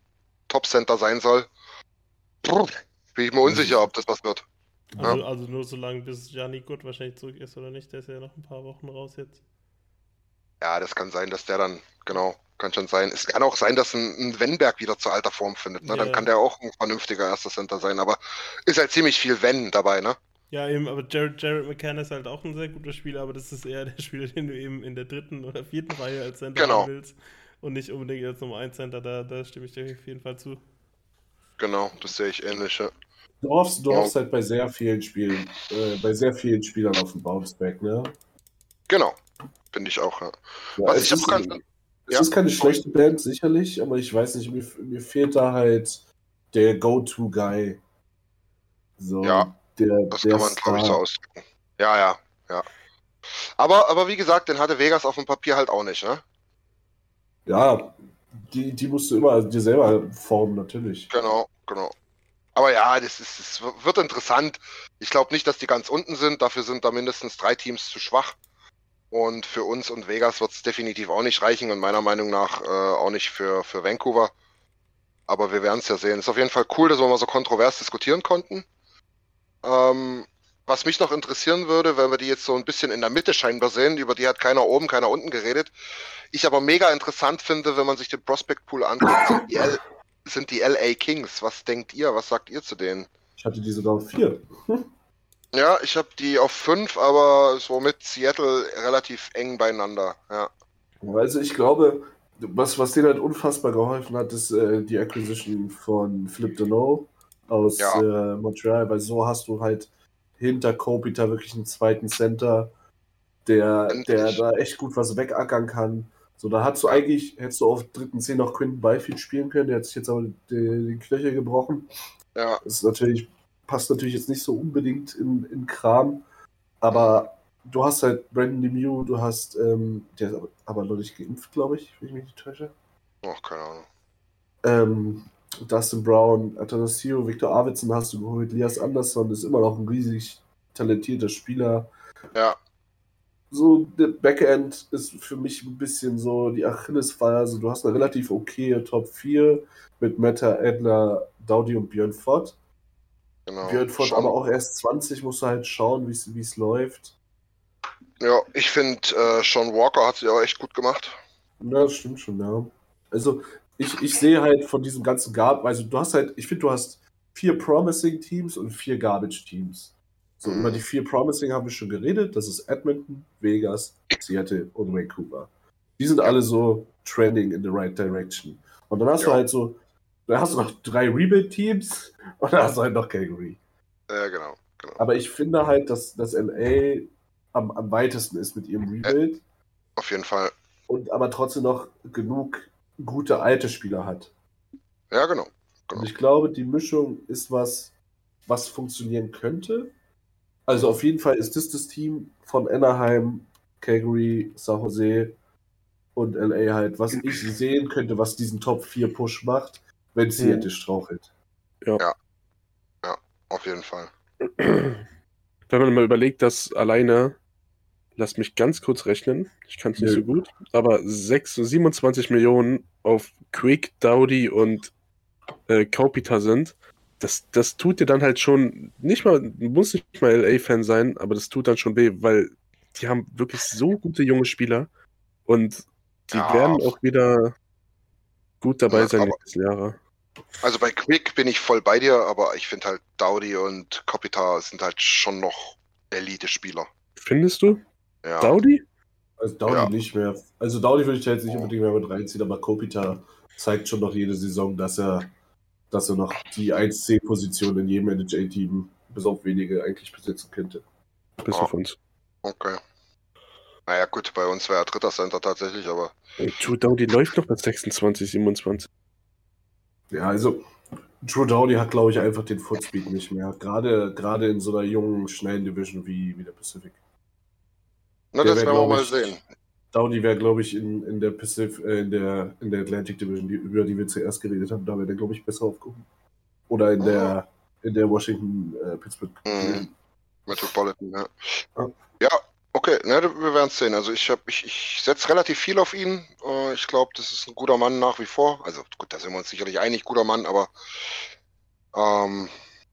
Top-Center sein soll, brr, bin ich mir unsicher, ob das was wird. Also, also nur so lange, bis Gianni Good wahrscheinlich zurück ist oder nicht. Der ist ja noch ein paar Wochen raus jetzt. Ja, das kann sein, dass der dann, genau, kann schon sein. Es kann auch sein, dass ein, ein Wenberg wieder zur alter Form findet. Ne? Dann Ja. kann der auch ein vernünftiger erster Center sein. Aber ist halt ziemlich viel Wenn dabei, ne? Ja, eben, aber Jared, Jared McCann ist halt auch ein sehr guter Spieler, aber das ist eher der <laughs> Spieler, den du eben in der dritten oder vierten Reihe als Center Genau. willst. Und nicht unbedingt als Nummer 1 Center, da, da stimme ich dir auf jeden Fall zu. Genau, das sehe ich ähnlich. Ja. Du hoffst, du hoffst halt bei sehr vielen Spielen, äh, bei sehr vielen Spielern auf den Bounceback, ne? Genau, finde ich auch. Ja. Ja, Was es ich ist, auch ganz, es ja. ist keine schlechte Band, sicherlich, aber ich weiß nicht, mir, mir fehlt da halt der Go-To-Guy. So, Ja, der, das der kann man, glaube ich, so ausdrücken. Ja, ja, ja. Aber, aber wie gesagt, den hatte Vegas auf dem Papier halt auch nicht, ne? Ja, die, die musst du immer dir selber formen, natürlich. Genau, genau. Aber ja, das ist, es wird interessant. Ich glaube nicht, dass die ganz unten sind. Dafür sind da mindestens drei Teams zu schwach. Und für uns und Vegas wird es definitiv auch nicht reichen und meiner Meinung nach äh, auch nicht für, für Vancouver. Aber wir werden es ja sehen. Ist auf jeden Fall cool, dass wir mal so kontrovers diskutieren konnten. Ähm, was mich noch interessieren würde, wenn wir die jetzt so ein bisschen in der Mitte scheinbar sehen, über die hat keiner oben, keiner unten geredet. Ich aber mega interessant finde, wenn man sich den Prospect Pool anguckt, sind die, L sind die LA Kings. Was denkt ihr? Was sagt ihr zu denen? Ich hatte die sogar auf vier. Ja, ich habe die auf fünf, aber so mit Seattle relativ eng beieinander. Ja, Also ich glaube, was, was denen halt unfassbar geholfen hat, ist äh, die Acquisition von Flip Deneau aus Ja. äh, Montreal, weil so hast du halt hinter Kopitar wirklich einen zweiten Center, der, der da echt gut was wegackern kann. So, da hast du eigentlich, hättest du auf dritten Zehn noch Quinton Byfield spielen können, der hat sich jetzt aber den, den Knöchel gebrochen. ja, Das ist natürlich, passt natürlich jetzt nicht so unbedingt in, in Kram, aber du hast halt Brandon Lemieux, du hast, ähm, der ist aber, aber noch nicht geimpft, glaube ich, wenn ich mich nicht täusche. oh, keine Ahnung. Ähm, Dustin Brown, Athanasio, Victor Arvidsson hast du geholt, Lias Andersson ist immer noch ein riesig talentierter Spieler. Ja, So, der Backend ist für mich ein bisschen so die Achillesferse. Du hast eine relativ okaye Top 4 mit Meta, Edler, Dowdy und Björn Fott. Genau. Björn Fott Schon- aber auch erst 20, musst du halt schauen, wie es läuft. Ja, ich finde, äh, Sean Walker hat sich auch echt gut gemacht. Ja, das stimmt schon, ja. Also, ich, ich sehe halt von diesem ganzen Garbage, also du hast halt, ich finde, du hast vier Promising Teams und vier Garbage Teams. So, Mhm. über die vier Promising haben wir schon geredet. Das ist Edmonton, Vegas, Seattle und Vancouver. Die sind alle so trending in the right direction. Und dann hast du Ja. halt so, dann hast du noch drei Rebuild-Teams <laughs> und hast du halt noch Calgary. Ja, genau, genau. Aber ich finde halt, dass das LA am, am weitesten ist mit ihrem Rebuild Auf jeden Fall. und aber trotzdem noch genug gute alte Spieler hat. Ja, genau. Genau. Und ich glaube, die Mischung ist was, was funktionieren könnte. Also auf jeden Fall ist das das Team von Anaheim, Calgary, San Jose und LA halt, was ich <clears throat> sehen könnte, was diesen Top 4 Push macht, wenn Seattle strauchelt. Auf jeden Fall. <clears throat> Wenn man mal überlegt, dass alleine, lass mich ganz kurz rechnen, ich kann es nicht Nö. so gut, aber 6, 27 Millionen auf Quick, Dowdy und äh, Kaupita sind, das, das tut dir dann halt schon, nicht mal, du musst nicht mal LA-Fan sein, aber das tut dann schon weh, weil die haben wirklich so gute junge Spieler und die Ja. werden auch wieder gut dabei Ja, sein aber- nächstes Jahr. Also bei Quick bin ich voll bei dir, aber ich finde halt Dowdy und Kopitar sind halt schon noch Elite-Spieler. Findest du? Ja. Daudi? Also Dowdy Ja. nicht mehr. Also Dowdy würde ich da jetzt nicht unbedingt mehr mit reinziehen, aber Kopita zeigt schon noch jede Saison, dass er, dass er noch die 1C-Position in jedem NHL-Team, bis auf wenige, eigentlich besitzen könnte. Bis Oh. auf uns. Okay. Naja, gut, bei uns wäre er dritter Center tatsächlich, aber Ey, Drew Dowdy läuft noch mit 26, 27. Ja, also Drew Dowdy hat, glaube ich, einfach den Footspeed nicht mehr. Gerade, gerade in so einer jungen, schnellen Division wie, wie der Pacific. na, Der das werden wir mal ich, sehen. Dowdy wäre, glaube ich, in, in der Pacific, äh, in der, in der Atlantic Division, die, über die wir zuerst geredet haben, da wäre der, glaube ich, besser aufgehoben. Oder in der, in der Washington, äh, Pittsburgh. Mhm. Metropolitan, ja. Ja. Ja, okay, ne, wir werden es sehen. Also ich hab, ich, ich setze relativ viel auf ihn. Äh, Ich glaube, das ist ein guter Mann nach wie vor. Also gut, da sind wir uns sicherlich einig, guter Mann, aber ähm,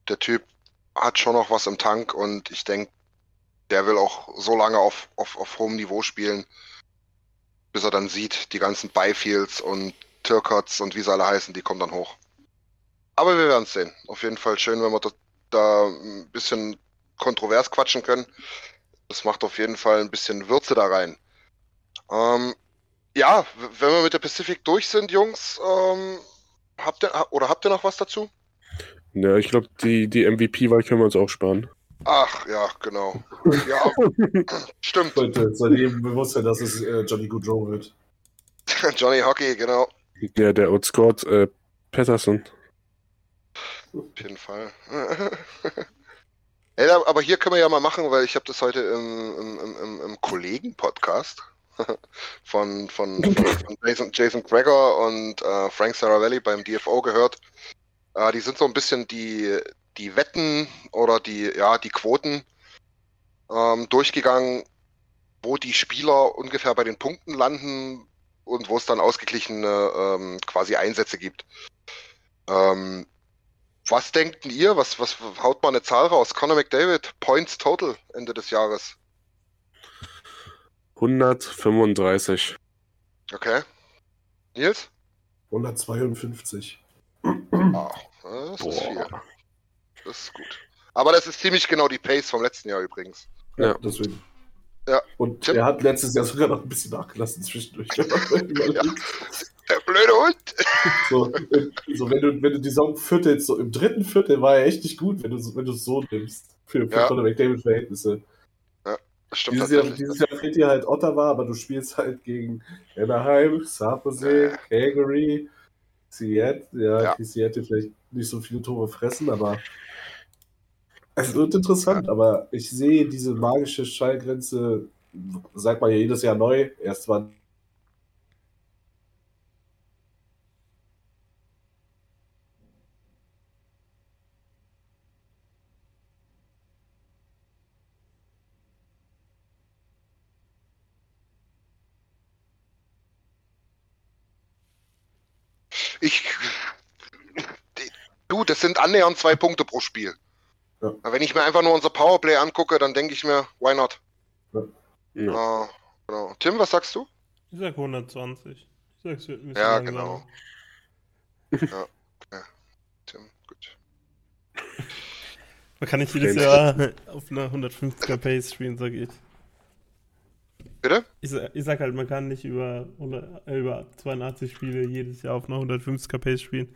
der Typ hat schon noch was im Tank und ich denke, der will auch so lange auf, auf, auf hohem Niveau spielen, bis er dann sieht, die ganzen Byfields und Turcots und wie sie alle heißen, die kommen dann hoch. Aber wir werden es sehen. Auf jeden Fall schön, wenn wir da, da ein bisschen kontrovers quatschen können. Das macht auf jeden Fall ein bisschen Würze da rein. Ähm, ja, wenn wir mit der Pacific durch sind, Jungs, ähm, habt ihr oder habt ihr noch was dazu? Ja, ich glaube, die, die MVP-Wahl können wir uns auch sparen. Ach, ja, genau. Ja, <laughs> stimmt. Leute, seitdem bewusst sein, dass es äh, Johnny Goodrow wird. <laughs> Johnny Hockey, genau. Ja, der outscored äh, Patterson. Auf jeden Fall. <laughs> Da- aber hier können wir ja mal machen, weil ich habe das heute im, im, im, im, Kollegen-Podcast von, <laughs> von, von, von Jason, Jason Gregor und äh, Frank Saravelli beim DFO gehört. Äh, die sind so ein bisschen die, die Wetten oder die, ja, die Quoten ähm, durchgegangen, wo die Spieler ungefähr bei den Punkten landen und wo es dann ausgeglichene ähm, quasi Einsätze gibt. Ähm, was denkt denn ihr? Was, was haut mal eine Zahl raus? Conor McDavid, Points total Ende des Jahres. 135. Okay. Nils? 152. Ah, das ist viel. Das ist gut. Aber das ist ziemlich genau die Pace vom letzten Jahr übrigens. Ja. Deswegen. Ja. Und Tim? er hat letztes Jahr sogar noch ein bisschen nachgelassen zwischendurch. <laughs> überlegt. Der blöde Hund! so, so, wenn, du, wenn du die Saison viertelst, so im dritten Viertel war er echt nicht gut, wenn du so- wenn du es so nimmst. Für, für Ja. Conor McDavid-Verhältnisse. Das stimmt Dieses Jahr, dieses Jahr fehlt dir halt Ottawa, aber du spielst halt gegen Anaheim, San Jose, Calgary, Seattle. Ja, Ja. die Seattle vielleicht nicht so viele Tore fressen, aber es wird interessant. Aber ich sehe diese magische Schallgrenze, sagt man ja jedes Jahr neu. Erst war Ich. Du, das sind annähernd zwei Punkte pro Spiel. Ja. Wenn ich mir einfach nur unser Powerplay angucke, dann denke ich mir, why not? Ja. Äh, genau. Tim, was sagst du? Ich sag 120. Ich sag, es wird ein bisschen Ja, genau. <laughs> Ja, okay. Tim, gut. Man kann nicht jedes. Jahr <laughs> auf einer 150er Pace spielen, sag ich. Bitte? Ich sag, ich sag halt, man kann nicht über, 100, äh, über 82 Spiele jedes Jahr auf einer 150er Pace spielen.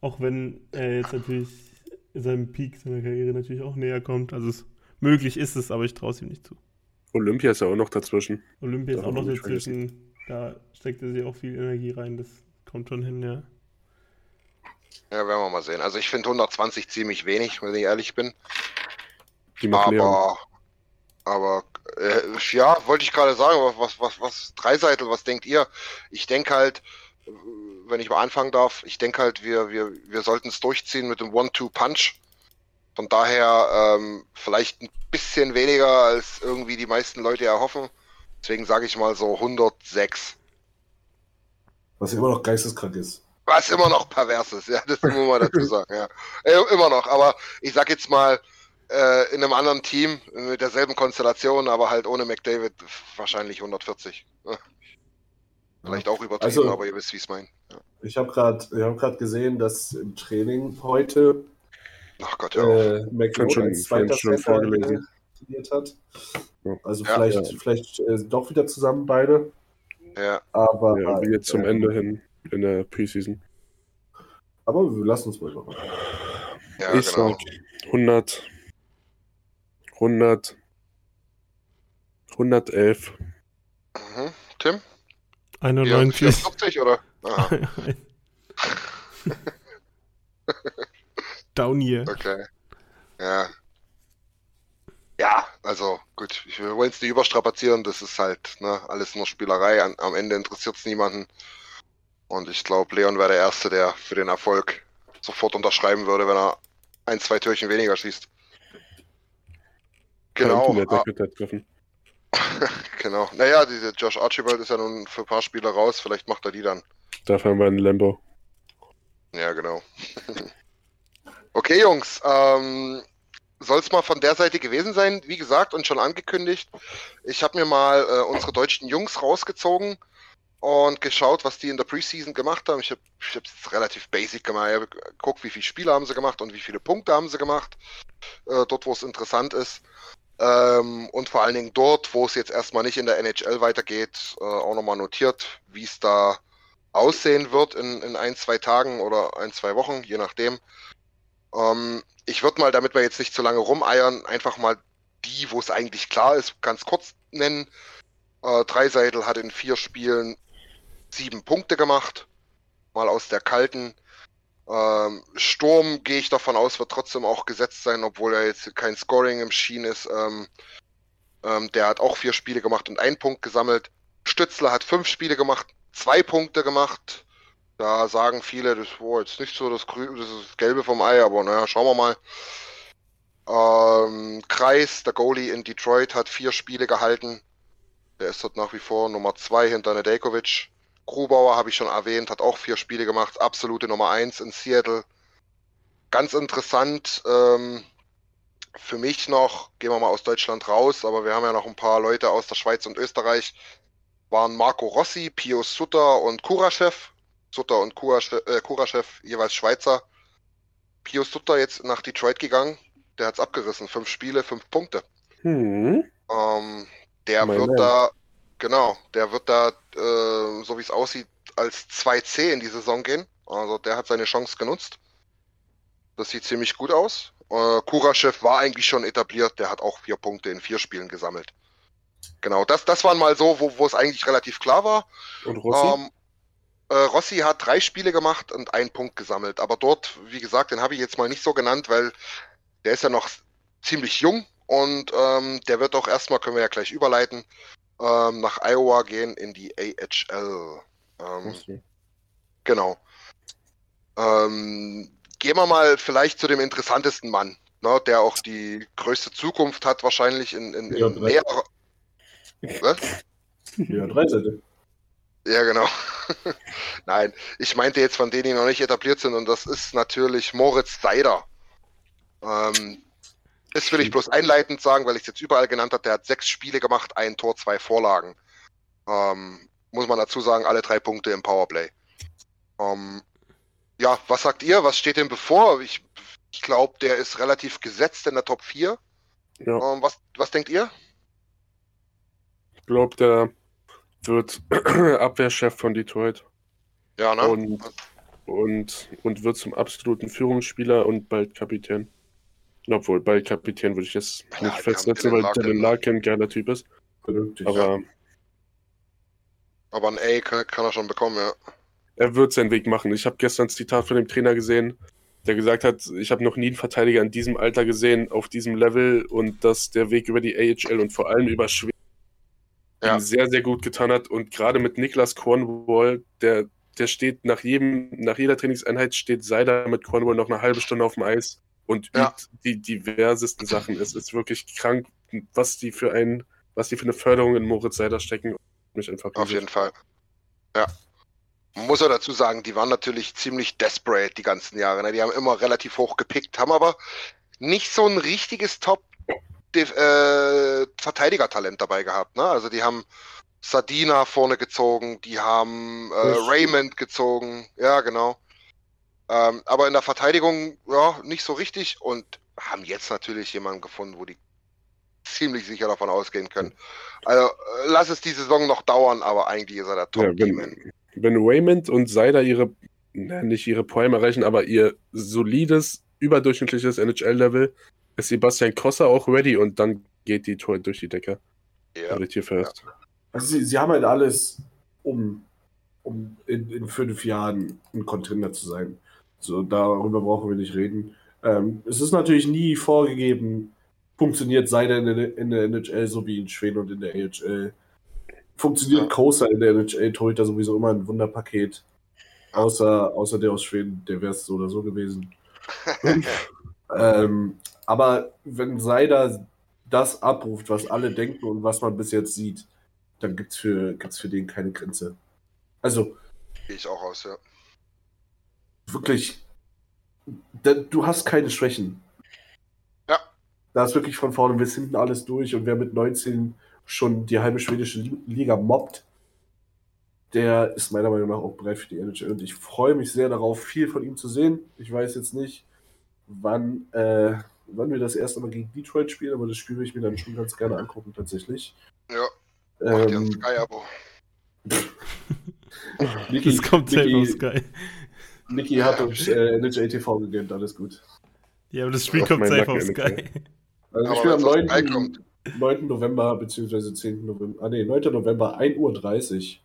Auch wenn er jetzt natürlich seinem Peak seiner Karriere natürlich auch näher kommt. Also es, möglich ist es, aber ich traue es ihm nicht zu. Olympia ist ja auch noch dazwischen. Olympia ist auch noch dazwischen. Da steckt er sich auch viel Energie rein. Das kommt schon hin, ja. Ja, werden wir mal sehen. Also ich finde 120 ziemlich wenig, wenn ich ehrlich bin. Die. Aber, aber äh, ja, wollte ich gerade sagen, aber was, was, was, Dreiseitel, was denkt ihr? Ich denke halt, äh, wenn ich mal anfangen darf, ich denke halt, wir, wir, wir sollten es durchziehen mit dem One-Two-Punch. Von daher ähm, vielleicht ein bisschen weniger, als irgendwie die meisten Leute erhoffen. Deswegen sage ich mal so 106. was immer noch geisteskrank ist. Was immer noch pervers ist, ja, das muss man dazu <laughs> sagen, ja. Äh, immer noch, aber ich sag jetzt mal, äh, in einem anderen Team mit derselben Konstellation, aber halt ohne McDavid wahrscheinlich 140. Vielleicht auch übertrieben, Also- aber ihr wisst, wie ich es meine. Ja. Ich habe gerade hab gesehen, dass im Training heute Ach Gott, ja. äh, McLeod schon- als zweiter kann schon vorgelesen. äh, trainiert hat. Also Ja. vielleicht, Ja. vielleicht äh, doch wieder zusammen beide. ja. Aber, Ja, wie jetzt zum äh, Ende hin in der Preseason. Aber wir lassen uns mal überraschen. ja, ich genau. sag 100, 100, 111. Mhm. Tim? 91. 44 oder? Aha, <laughs> Down hier. okay. Ja. Ja, also gut, ich- wir wollen es nicht überstrapazieren, das ist halt ne, alles nur Spielerei. An, am Ende interessiert es niemanden. Und ich glaube, Leon wäre der Erste, der für den Erfolg sofort unterschreiben würde, wenn er ein, zwei Türchen weniger schießt. Genau. Ah, treffen. <laughs> genau. Naja, diese Josh Archibald ist ja nun für ein paar Spiele raus, vielleicht macht er die dann. Dafür haben wir einen Lambo. Ja, genau. <laughs> okay, Jungs, ähm, soll es mal von der Seite gewesen sein, wie gesagt und schon angekündigt. Ich habe mir mal äh, unsere deutschen Jungs rausgezogen und geschaut, was die in der Preseason gemacht haben. Ich habe es relativ basic gemacht. Ich habe geguckt, wie viele Spiele haben sie gemacht und wie viele Punkte haben sie gemacht. Äh, dort, wo es interessant ist. Ähm, und vor allen Dingen dort, wo es jetzt erstmal nicht in der NHL weitergeht, äh, auch nochmal notiert, wie es da aussehen wird in, in ein, zwei Tagen oder ein, zwei Wochen, je nachdem. Ähm, ich würde mal, damit wir jetzt nicht zu lange rumeiern, einfach mal die, wo es eigentlich klar ist, ganz kurz nennen. Äh, Dreiseitel hat in vier Spielen sieben Punkte gemacht, mal aus der kalten. Ähm, Sturm, gehe ich davon aus, wird trotzdem auch gesetzt sein, obwohl er jetzt kein Scoring im Schien ist. Ähm, ähm, der hat auch vier Spiele gemacht und einen Punkt gesammelt. Stützler hat fünf Spiele gemacht, zwei Punkte gemacht. Da sagen viele, das war jetzt nicht so das, Grü das, das Gelbe vom Ei, aber naja, schauen wir mal. Ähm, Kreis, der Goalie in Detroit, hat vier Spiele gehalten. Der ist dort nach wie vor Nummer zwei hinter Nedeljkovic. Grubauer habe ich schon erwähnt, hat auch vier Spiele gemacht. Absolute Nummer eins in Seattle. Ganz interessant, ähm, für mich noch, gehen wir mal aus Deutschland raus, aber wir haben ja noch ein paar Leute aus der Schweiz und Österreich, waren Marco Rossi, Pio Sutter und Kuraschew. Sutter und Kuraschew, äh, Kuraschew jeweils Schweizer. Pio Sutter jetzt nach Detroit gegangen. Der hat's abgerissen. Fünf Spiele, fünf Punkte. Hm. Ähm, der Mein wird da, genau, der wird da, äh, so wie es aussieht, als 2C in die Saison gehen. Also der hat seine Chance genutzt. Das sieht ziemlich gut aus. Äh, Kuraschew war eigentlich schon etabliert, der hat auch vier Punkte in vier Spielen gesammelt. Genau, das, das waren mal so, wo, wo es eigentlich relativ klar war. Und Rossi? Ähm, äh, Rossi hat drei Spiele gemacht und einen Punkt gesammelt. Aber dort, wie gesagt, den habe ich jetzt mal nicht so genannt, weil der ist ja noch ziemlich jung und ähm, der wird auch erstmal, können wir ja gleich überleiten, ähm, nach Iowa gehen in die AHL. Ähm, Rossi. Genau. Ähm, gehen wir mal vielleicht zu dem interessantesten Mann, ne, der auch die größte Zukunft hat, wahrscheinlich in, in, Ja, in näherer. Was? Ja, Dreiseite. Ja, genau. <laughs> Nein, ich meinte jetzt von denen, die noch nicht etabliert sind, und das ist natürlich Moritz Seider. Ähm, das will ich bloß einleitend sagen, weil ich es jetzt überall genannt habe. Der hat sechs Spiele gemacht, ein Tor, zwei Vorlagen. Ähm, muss man dazu sagen, alle drei Punkte im Powerplay. Ähm, ja, was sagt ihr? Was steht denn bevor? Ich, ich glaube, der ist relativ gesetzt in der Top 4. Ja. Ähm, was, was denkt ihr? Ich glaube, der wird <clears throat> Abwehrchef von Detroit Ja, ne? und, und, und wird zum absoluten Führungsspieler und bald Kapitän. Obwohl, bald Kapitän würde ich jetzt Ja, nicht haben festsetzen, weil Larkin. Dylan Larkin ein geiler Typ ist. Aber Aber ein A kann, kann er schon bekommen, ja. er wird seinen Weg machen. Ich habe gestern ein Zitat von dem Trainer gesehen, der gesagt hat, ich habe noch nie einen Verteidiger in diesem Alter gesehen, auf diesem Level und dass der Weg über die AHL und vor allem über Schweden Ja. sehr, sehr gut getan hat. Und gerade mit Niklas Cornwall, der, der steht nach jedem, nach jeder Trainingseinheit steht Seider mit Cornwall noch eine halbe Stunde auf dem Eis und übt Ja. die diversesten Sachen. Es ist wirklich krank, was die für ein, was die für eine Förderung in Moritz Seider stecken. Mich einfach Auf jeden Fall. Ja. Man muss ja dazu sagen, die waren natürlich ziemlich desperate die ganzen Jahre. Ne? Die haben immer relativ hoch gepickt, haben aber nicht so ein richtiges Top äh, Verteidigertalent dabei gehabt. Ne? Also die haben Sardina vorne gezogen, die haben äh, Raymond gezogen, ja genau. Ähm, aber in der Verteidigung ja nicht so richtig und haben jetzt natürlich jemanden gefunden, wo die ziemlich sicher davon ausgehen können. Also äh, lass es die Saison noch dauern, aber eigentlich ist er der top ja, wenn, wenn Raymond und Seider ihre, na, nicht ihre Prime erreichen, aber ihr solides, überdurchschnittliches NHL-Level, ist Sebastian Kosser auch ready und dann geht die Tour durch die Decke. Ja. fest. Also sie, sie haben halt alles, um, um in, in fünf Jahren ein Contender zu sein. So, darüber brauchen wir nicht reden. Ähm, es ist natürlich nie vorgegeben, funktioniert Seider in, in der NHL so wie in Schweden und in der AHL. Funktioniert. Kosa in der NHL, Torhüter sowieso immer ein Wunderpaket. Außer, außer der aus Schweden, der wäre es so oder so gewesen. <laughs> ähm, aber wenn Seider das abruft, was alle denken und was man bis jetzt sieht, dann gibt es für, gibt's für den keine Grenze. Also. Gehe ich auch aus, ja. Wirklich. Da, du hast keine Schwächen. Da ist wirklich von vorne bis hinten alles durch und wer mit 19 schon die halbe schwedische Liga mobbt, der ist meiner Meinung nach auch bereit für die NHL. Und ich freue mich sehr darauf, viel von ihm zu sehen. Ich weiß jetzt nicht, wann, äh, wann wir das erste Mal gegen Detroit spielen, aber das Spiel will ich mir dann schon ganz gerne angucken, tatsächlich. Ja. Ähm, dir Sky-Abo. Niki, <laughs> das kommt selber auf Sky. Niki hat uns äh, NHL TV gegönnt, alles gut. Ja, aber das Spiel kommt safe auf Sky. Also ich spiele am 9. 9. November bzw. 10. November. Ah ne, 9. November, 1.30 Uhr.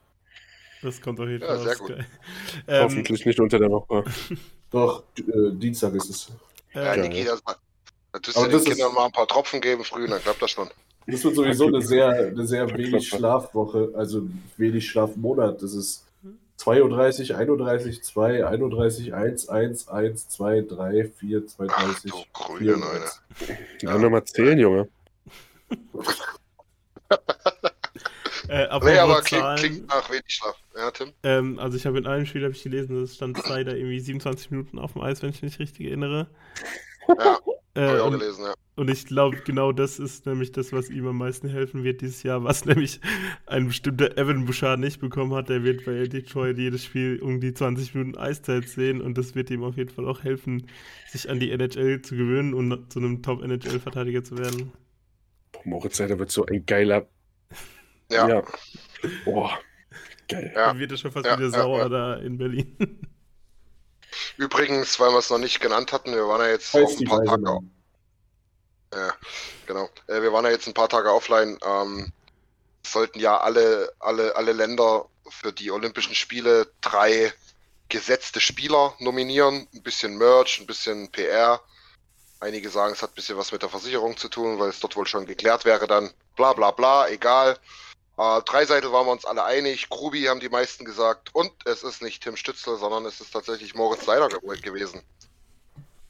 Das kommt auf jeden Fall ja, auf Sky. <laughs> Ähm, Hoffentlich nicht unter der Woche. <laughs> Doch, äh, Dienstag ist es. Ja, ja. Niki, das, da tust du den Kindern mal ein paar Tropfen geben früh, dann klappt das schon. Das wird sowieso eine sehr, eine sehr wenig Schlafwoche, also wenig Schlafmonat. Das ist 2.30 Uhr, 31, 2, 31, 1, 1, 1, 2, 3, 4, 2, 30. Ach, du grüne Neune. Ja, nochmal zählen, Junge. <laughs> äh, nee, aber klingt, klingt, nach wenig Schlaf. Ja, Tim? Ähm, also ich habe in einem Spiel habe ich gelesen, dass es stand leider irgendwie 27 Minuten auf dem Eis, wenn ich mich richtig erinnere. Ja. Äh, und, gelesen, ja. und, ich glaube, genau das ist nämlich das, was ihm am meisten helfen wird dieses Jahr, was <laughs> nämlich ein bestimmter Evan Bouchard nicht bekommen hat. Der wird bei Detroit jedes Spiel um die 20 Minuten Eiszeit sehen und das wird ihm auf jeden Fall auch helfen, sich an die NHL zu gewöhnen und zu einem Top-NHL-Verteidiger zu werden. Moritz Seider wird so ein geiler. Ja. ja. Boah, geil. Ja. Dann wird er schon fast ja, wieder sauer da in Berlin. <laughs> Übrigens, weil wir es noch nicht genannt hatten, wir waren ja jetzt auch ein paar Tage. Auf. Ja, genau. Äh, wir waren ja jetzt ein paar Tage offline. Ähm, sollten ja alle, alle, alle Länder für die Olympischen Spiele drei gesetzte Spieler nominieren. Ein bisschen Merch, ein bisschen PR. Einige sagen, es hat ein bisschen was mit der Versicherung zu tun, weil es dort wohl schon geklärt wäre dann. Bla bla bla, egal. Äh, Dreiseitel waren wir uns alle einig. Grubi haben die meisten gesagt. Und es ist nicht Tim Stützler, sondern es ist tatsächlich Moritz Seider gewesen.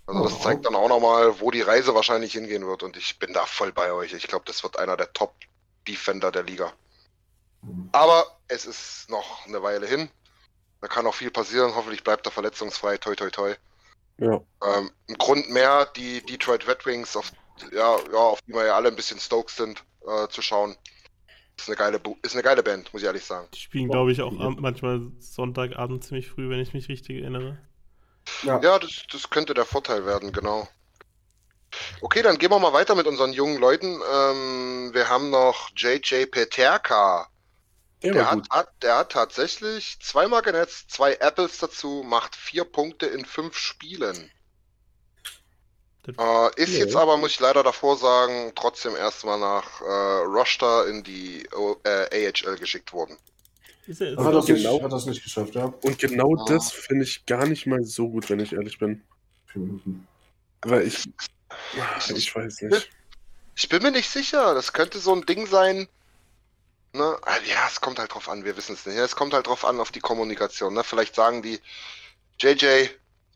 Also das zeigt dann auch nochmal, wo die Reise wahrscheinlich hingehen wird. Und ich bin da voll bei euch. Ich glaube, das wird einer der Top-Defender der Liga. Aber es ist noch eine Weile hin. Da kann auch viel passieren. Hoffentlich bleibt er verletzungsfrei. Toi, toi, toi. Ja. Ähm, ein Grund mehr, die Detroit Red Wings, auf, ja, ja, auf die wir ja alle ein bisschen stoked sind, äh, zu schauen. Ist eine geile, ist eine geile Band, muss ich ehrlich sagen. Die spielen, glaube ich, auch manchmal Sonntagabend ziemlich früh, wenn ich mich richtig erinnere. Ja, ja das, das könnte der Vorteil werden, genau. Okay, dann gehen wir mal weiter mit unseren jungen Leuten. Ähm, wir haben noch JJ Peterka. Der, der hat, hat, der hat tatsächlich zweimal genetzt, zwei Apples dazu, macht vier Punkte in fünf Spielen. Äh, ist ja. jetzt aber, muss ich leider davor sagen, trotzdem erstmal nach äh, Roster in die äh, AHL geschickt worden. Ist er hat, das genau, nicht, hat das nicht geschafft, ja. Und genau ah. das finde ich gar nicht mal so gut, wenn ich ehrlich bin. Weil ich. Ich weiß nicht. Ich bin mir nicht sicher. Das könnte so ein Ding sein. Ne? Ah, ja, es kommt halt drauf an, wir wissen es nicht. Es kommt halt drauf an auf die Kommunikation. Ne? Vielleicht sagen die, JJ,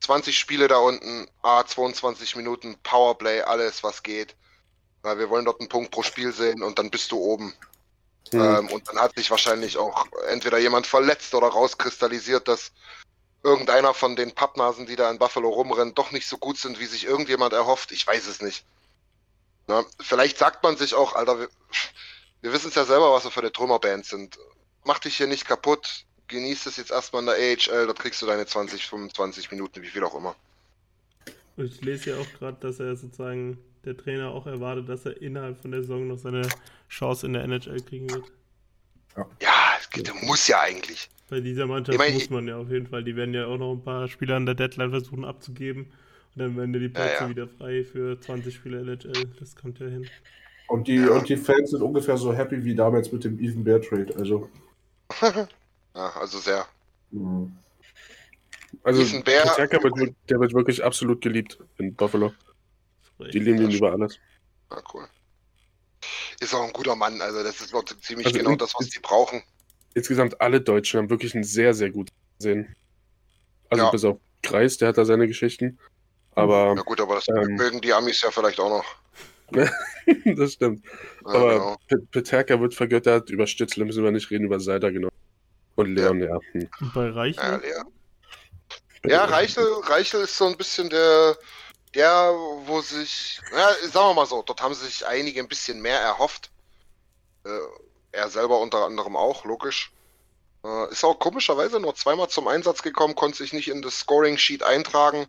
20 Spiele da unten, A, 22 Minuten, Powerplay, alles was geht. Weil wir wollen dort einen Punkt pro Spiel sehen und dann bist du oben. Hm. Ähm, und dann hat sich wahrscheinlich auch entweder jemand verletzt oder rauskristallisiert, dass irgendeiner von den Pappnasen, die da in Buffalo rumrennen, doch nicht so gut sind, wie sich irgendjemand erhofft. Ich weiß es nicht. Na, vielleicht sagt man sich auch, Alter, wir, wir wissen es ja selber, was wir für eine Trümmerband sind. Mach dich hier nicht kaputt, genieß es jetzt erstmal in der AHL, dort kriegst du deine 20, 25 Minuten, wie viel auch immer. Und ich lese ja auch gerade, dass er sozusagen der Trainer auch erwartet, dass er innerhalb von der Saison noch seine Chance in der NHL kriegen wird. Ja, es geht, muss ja eigentlich. Bei dieser Mannschaft Ich meine, muss man ja auf jeden Fall. Die werden ja auch noch ein paar Spieler an der Deadline versuchen abzugeben. Und dann werden ja die Plätze ja. wieder frei für 20 Spieler NHL. Das kommt ja hin. Und die, und die Fans sind ungefähr so happy wie damals mit dem Even Bear Trade. Also, <laughs> Ja, also sehr. mh. Also, Ethan Bear- Peterka wird, wir- der wird wirklich absolut geliebt in Buffalo. Die lieben ihn über alles. Ja, cool. Ist auch ein guter Mann, also das ist noch ziemlich Also genau in- das, was die brauchen. Insgesamt alle Deutschen haben wirklich ein sehr, sehr gutes Sehen. Also Ja. bis auf Kreis, der hat da seine Geschichten. Aber Ja gut, aber das ähm, mögen die Amis ja vielleicht auch noch. <laughs> das stimmt. Ja, Aber genau. Pe- Peterka wird vergöttert, über Stützle müssen wir nicht reden, über Seider genau. Und Leon, ja. Hm. Und bei Reichel? Ja. Ja, Reichel, Reichel ist so ein bisschen der, der, wo sich, ja, sagen wir mal so, dort haben sich einige ein bisschen mehr erhofft. Äh, er selber unter anderem auch, logisch. Äh, ist auch komischerweise nur zweimal zum Einsatz gekommen, konnte sich nicht in das Scoring-Sheet eintragen.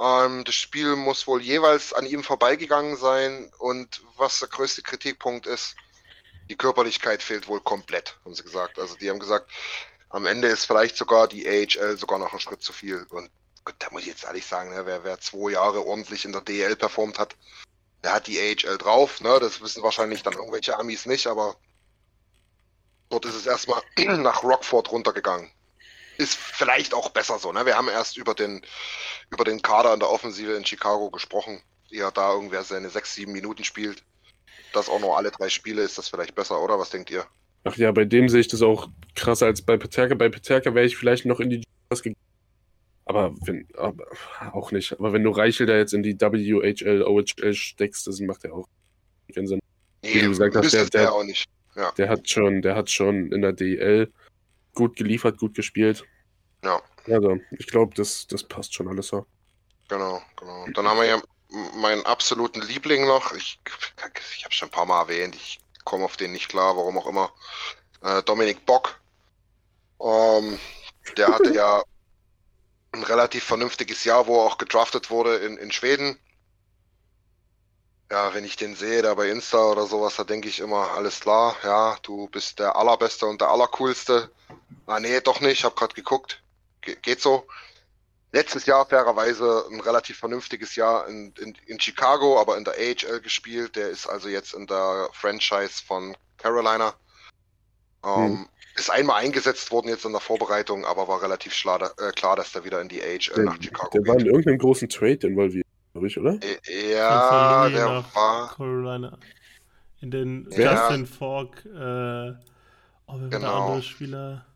Ähm, das Spiel muss wohl jeweils an ihm vorbeigegangen sein und was der größte Kritikpunkt ist, die Körperlichkeit fehlt wohl komplett, haben sie gesagt. Also die haben gesagt, am Ende ist vielleicht sogar die AHL sogar noch ein Schritt zu viel. Und gut, da muss ich jetzt ehrlich sagen, ne, wer, wer zwei Jahre ordentlich in der DL performt hat, der hat die AHL drauf. Ne? Das wissen wahrscheinlich dann irgendwelche Amis nicht, aber dort ist es erstmal <clears throat> nach Rockford runtergegangen. Ist vielleicht auch besser so. Ne? Wir haben erst über den, über den Kader in der Offensive in Chicago gesprochen. Eher da irgendwer seine sechs, sieben Minuten spielt. Das auch nur alle drei Spiele, ist das vielleicht besser, oder? Was denkt ihr? Ach ja, bei dem sehe ich das auch krasser als bei Peterka. Bei Peterka wäre ich vielleicht noch in die Juniors gegangen. Aber wenn, aber auch nicht. Aber wenn du Reichel da jetzt in die WHL, OHL steckst, das macht ja auch keinen Sinn. Wie du gesagt hast, der- der- auch nicht. Ja, Der hat schon, der hat schon in der DL gut geliefert, gut gespielt. ja. Also, ich glaube, das, das passt schon alles so. Genau, genau. Dann haben wir ja meinen absoluten Liebling noch. Ich, ich habe schon ein paar Mal erwähnt. Ich komme auf den nicht klar, warum auch immer. Äh, Dominik Bock. Ähm, der hatte ja <laughs> ein relativ vernünftiges Jahr, wo er auch gedraftet wurde in, in Schweden. Ja, wenn ich den sehe, da bei Insta oder sowas, da denke ich immer, alles klar, ja, du bist der Allerbeste und der Allercoolste. Ah, nee, doch nicht, ich habe gerade geguckt. Ge geht so letztes Jahr fairerweise ein relativ vernünftiges Jahr in, in, in Chicago, aber in der AHL gespielt. Der ist also jetzt in der Franchise von Carolina. Ähm, Hm. Ist einmal eingesetzt worden jetzt in der Vorbereitung, aber war relativ schla- äh, klar, dass der wieder in die AHL Der, nach Chicago der war in geht. irgendeinem großen Trade involviert, glaube ich, oder? Äh, Ja, Von Louis der war. Carolina. In den Ja. Justin Falk, äh, oh, wer war der Genau. andere Spieler?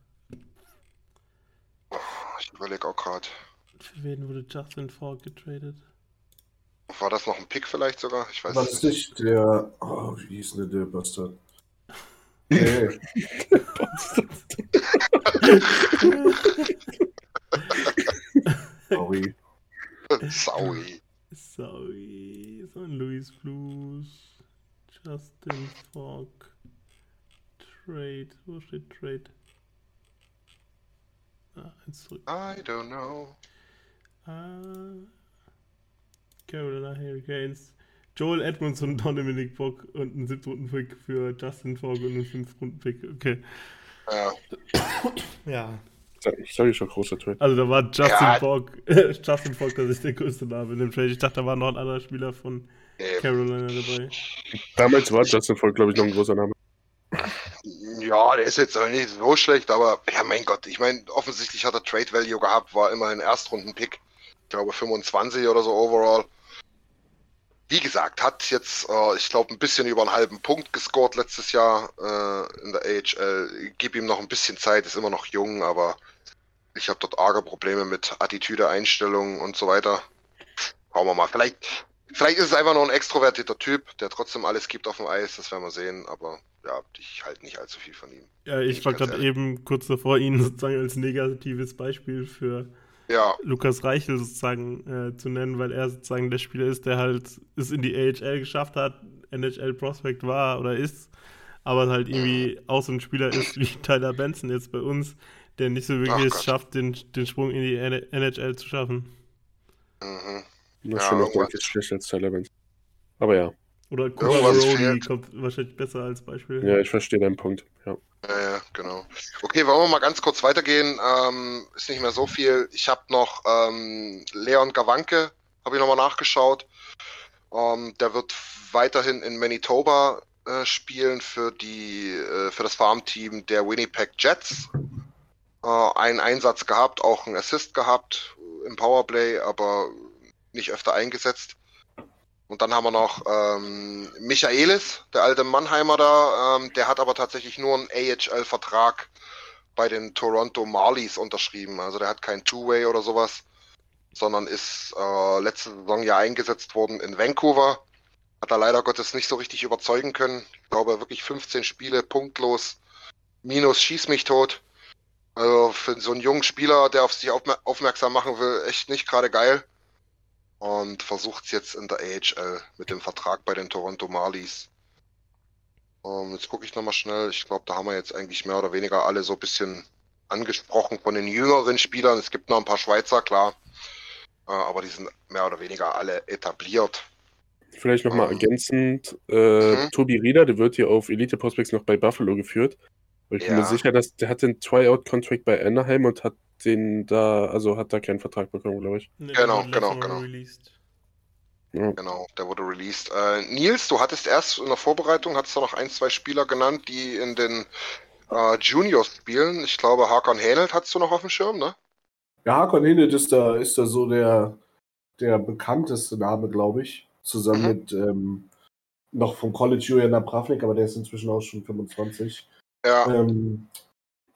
Ich überlege auch gerade. Für wen wurde Justin Falk getradet? War das noch ein Pick vielleicht sogar? Ich weiß War es das nicht. nicht der. Oh, wie hieß denn der Bastard? <laughs> Nee, sorry. Saui. Sorry, so ein Louis Blues, Justin Falk, Trade, wo steht Trade? Ah, eins zurück. I don't know. Ah, Carolina Hurricanes. Joel Edmonds und Dominic Bock und ein 7. Pick für Justin Falk und einen 5. Pick. Okay. Ja. Ja. Ich sage schon großer Trade. Also da war Justin Ja. Falk, <laughs> Justin Falk, das ist der größte Name in dem Trade. Ich dachte, da war noch ein anderer Spieler von Nee. Carolina dabei. Damals war Justin Volk, glaube ich, noch ein großer Name. Ja, der ist jetzt auch nicht so schlecht, aber ja, mein Gott, ich meine, offensichtlich hat er Trade Value gehabt, war immerhin Erstrunden-Pick. Ich glaube 25 oder so overall. Wie gesagt, hat jetzt, äh, ich glaube, ein bisschen über einen halben Punkt gescored letztes Jahr äh, in der AHL. Gib ihm noch ein bisschen Zeit, ist immer noch jung, aber ich habe dort arge Probleme mit Attitüde, Einstellung und so weiter. Schauen wir mal. Vielleicht Vielleicht ist es einfach nur ein extrovertierter Typ, der trotzdem alles gibt auf dem Eis, das werden wir sehen, aber ja, ich halte nicht allzu viel von ihm. Ja, ich war gerade eben kurz davor, ihn sozusagen als negatives Beispiel für Ja, Lukas Reichel sozusagen äh, zu nennen, weil er sozusagen der Spieler ist, der halt es in die AHL geschafft hat, NHL Prospect war oder ist, aber halt irgendwie auch so ein Spieler ist wie <laughs> Tyler Benson jetzt bei uns, der nicht so wirklich Ach es Gott. schafft, den, den Sprung in die NHL zu schaffen. mhm. Das Ja, ist schon noch deutlich schlechter als Tyler Benson. Aber ja, Oder Cooper fehlt. kommt wahrscheinlich besser als Beispiel. ja, ich verstehe deinen Punkt. Ja. Ja, ja, genau. Okay, wollen wir mal ganz kurz weitergehen. Ähm, ist nicht mehr so viel. Ich habe noch ähm, Leon Gawanke, habe ich nochmal nachgeschaut. Ähm, der wird weiterhin in Manitoba äh, spielen für die äh, für das Farmteam der Winnipeg Jets. Äh, einen Einsatz gehabt, auch einen Assist gehabt im Powerplay, aber nicht öfter eingesetzt. Und dann haben wir noch ähm, Michaelis, der alte Mannheimer da, ähm, der hat aber tatsächlich nur einen AHL-Vertrag bei den Toronto Marlies unterschrieben. Also der hat kein Two-Way oder sowas, sondern ist äh, letzte Saison ja eingesetzt worden in Vancouver. Hat er leider Gottes nicht so richtig überzeugen können. Ich glaube wirklich 15 Spiele punktlos, minus schieß mich tot. Also für so einen jungen Spieler, der auf sich aufmer aufmerksam machen will, echt nicht gerade geil und versucht es jetzt in der AHL mit dem Vertrag bei den Toronto Marlies. Ähm, jetzt gucke ich nochmal schnell. Ich glaube, da haben wir jetzt eigentlich mehr oder weniger alle so ein bisschen angesprochen von den jüngeren Spielern. Es gibt noch ein paar Schweizer, klar. Äh, aber die sind mehr oder weniger alle etabliert. Vielleicht nochmal Ähm. ergänzend, äh, Mhm. Tobi Rieder, der wird hier auf Elite Prospects noch bei Buffalo geführt. Ich bin Ja. mir sicher, dass der hat den Tryout-Contract bei Anaheim und hat den da, also hat da keinen Vertrag bekommen, glaube ich. Nee, Genau, genau, genau. Released. Ja. Genau, der wurde released. Äh, Nils, du hattest erst in der Vorbereitung, hattest du noch ein, zwei Spieler genannt, die in den äh, Juniors spielen. Ich glaube, Hakan Hänelt hattest du noch auf dem Schirm, ne? Ja, Hakon Hinet ist da, ist da so der, der bekannteste Name, glaube ich. Zusammen Mhm. mit ähm, noch vom College Julian Abravnik, aber der ist inzwischen auch schon 25. Ja, Ähm,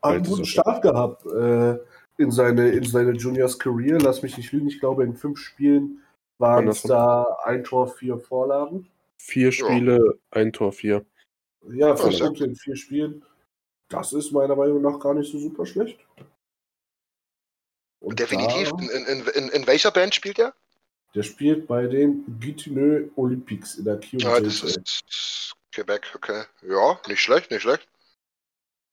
hat einen guten. Start gehabt äh, in, seine, in seine Juniors Career. Lass mich nicht lügen, ich glaube, in fünf Spielen waren es da ein Tor, vier Vorlagen. Vier Spiele, ein Tor, vier. Ja, fünf Punkte in vier Spielen. Das ist meiner Meinung nach gar nicht so super schlecht. Und definitiv. Da, In, in, in, in welcher Band spielt er? der spielt bei den Gitineau Olympics in der QJHL. Ah, das ist Quebec, okay. Ja, nicht schlecht, nicht schlecht.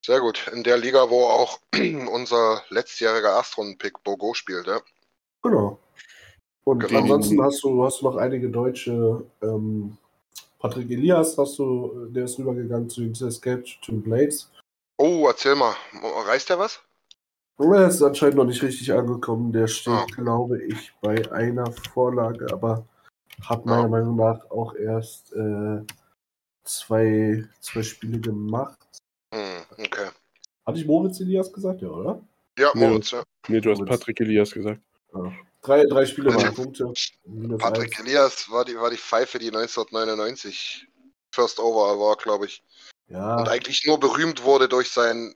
Sehr gut. In der Liga, wo auch <clears throat> unser letztjähriger Erstrunden-Pick Bogo spielt, ja. Genau. Und Genau. ansonsten hast du, hast du noch einige Deutsche. Ähm, Patrick Elias hast du, der ist rübergegangen zu den Saskatchewan Blades. Oh, erzähl mal. Reißt der was? Er ist anscheinend noch nicht richtig angekommen. Der steht, Ah. glaube ich, bei einer Vorlage, aber hat meiner Ja. Meinung nach auch erst äh, zwei, zwei Spiele gemacht. Hm, okay. Hatte ich Moritz Elias gesagt, ja, oder? Ja, Nee. Moritz, ja. Nee, du hast Moritz. Patrick Elias gesagt. Drei, drei Spiele waren Punkte. Minus Patrick eins. Elias war die, war die Pfeife, die 1999 First Overall war, glaube ich. Ja, Und eigentlich nur berühmt wurde durch sein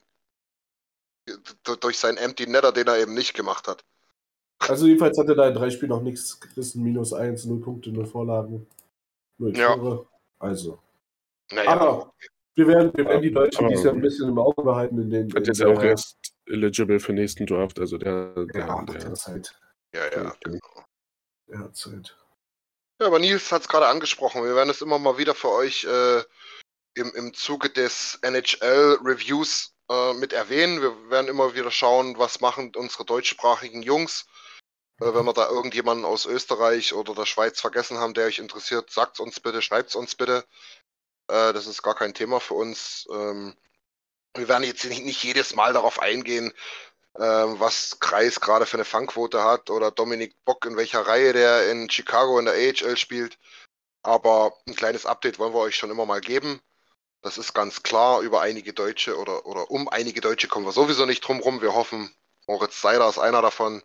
durch seinen Empty Netter, den er eben nicht gemacht hat. also jedenfalls hat er da in drei Spielen noch nichts gerissen. Minus eins, null Punkte, null Vorlagen, null Ja. Tore. Also. Naja, Aber wir werden, wir werden die Deutschen Aber- dieses Jahr ein bisschen im Auge behalten in den. In jetzt ja auch der- erst eligible für nächsten Draft, also der, der, Ja, der, der Zeit. ja, ja. der Der hat Zeit. Ja, aber Nils hat es gerade angesprochen. Wir werden es immer mal wieder für euch äh, im, im Zuge des NHL-Reviews äh, mit erwähnen. Wir werden immer wieder schauen, was machen unsere deutschsprachigen Jungs. Äh, wenn wir da irgendjemanden aus Österreich oder der Schweiz vergessen haben, der euch interessiert, sagt uns bitte, schreibt uns bitte. Äh, das ist gar kein Thema für uns. Ähm, wir werden jetzt nicht, nicht jedes Mal darauf eingehen, ähm, was Kreis gerade für eine Fangquote hat oder Dominik Bock in welcher Reihe der in Chicago in der AHL spielt. Aber ein kleines Update wollen wir euch schon immer mal geben. Das ist ganz klar. Über einige Deutsche oder, oder um einige Deutsche kommen wir sowieso nicht drum rum. Wir hoffen, Moritz Seider ist einer davon.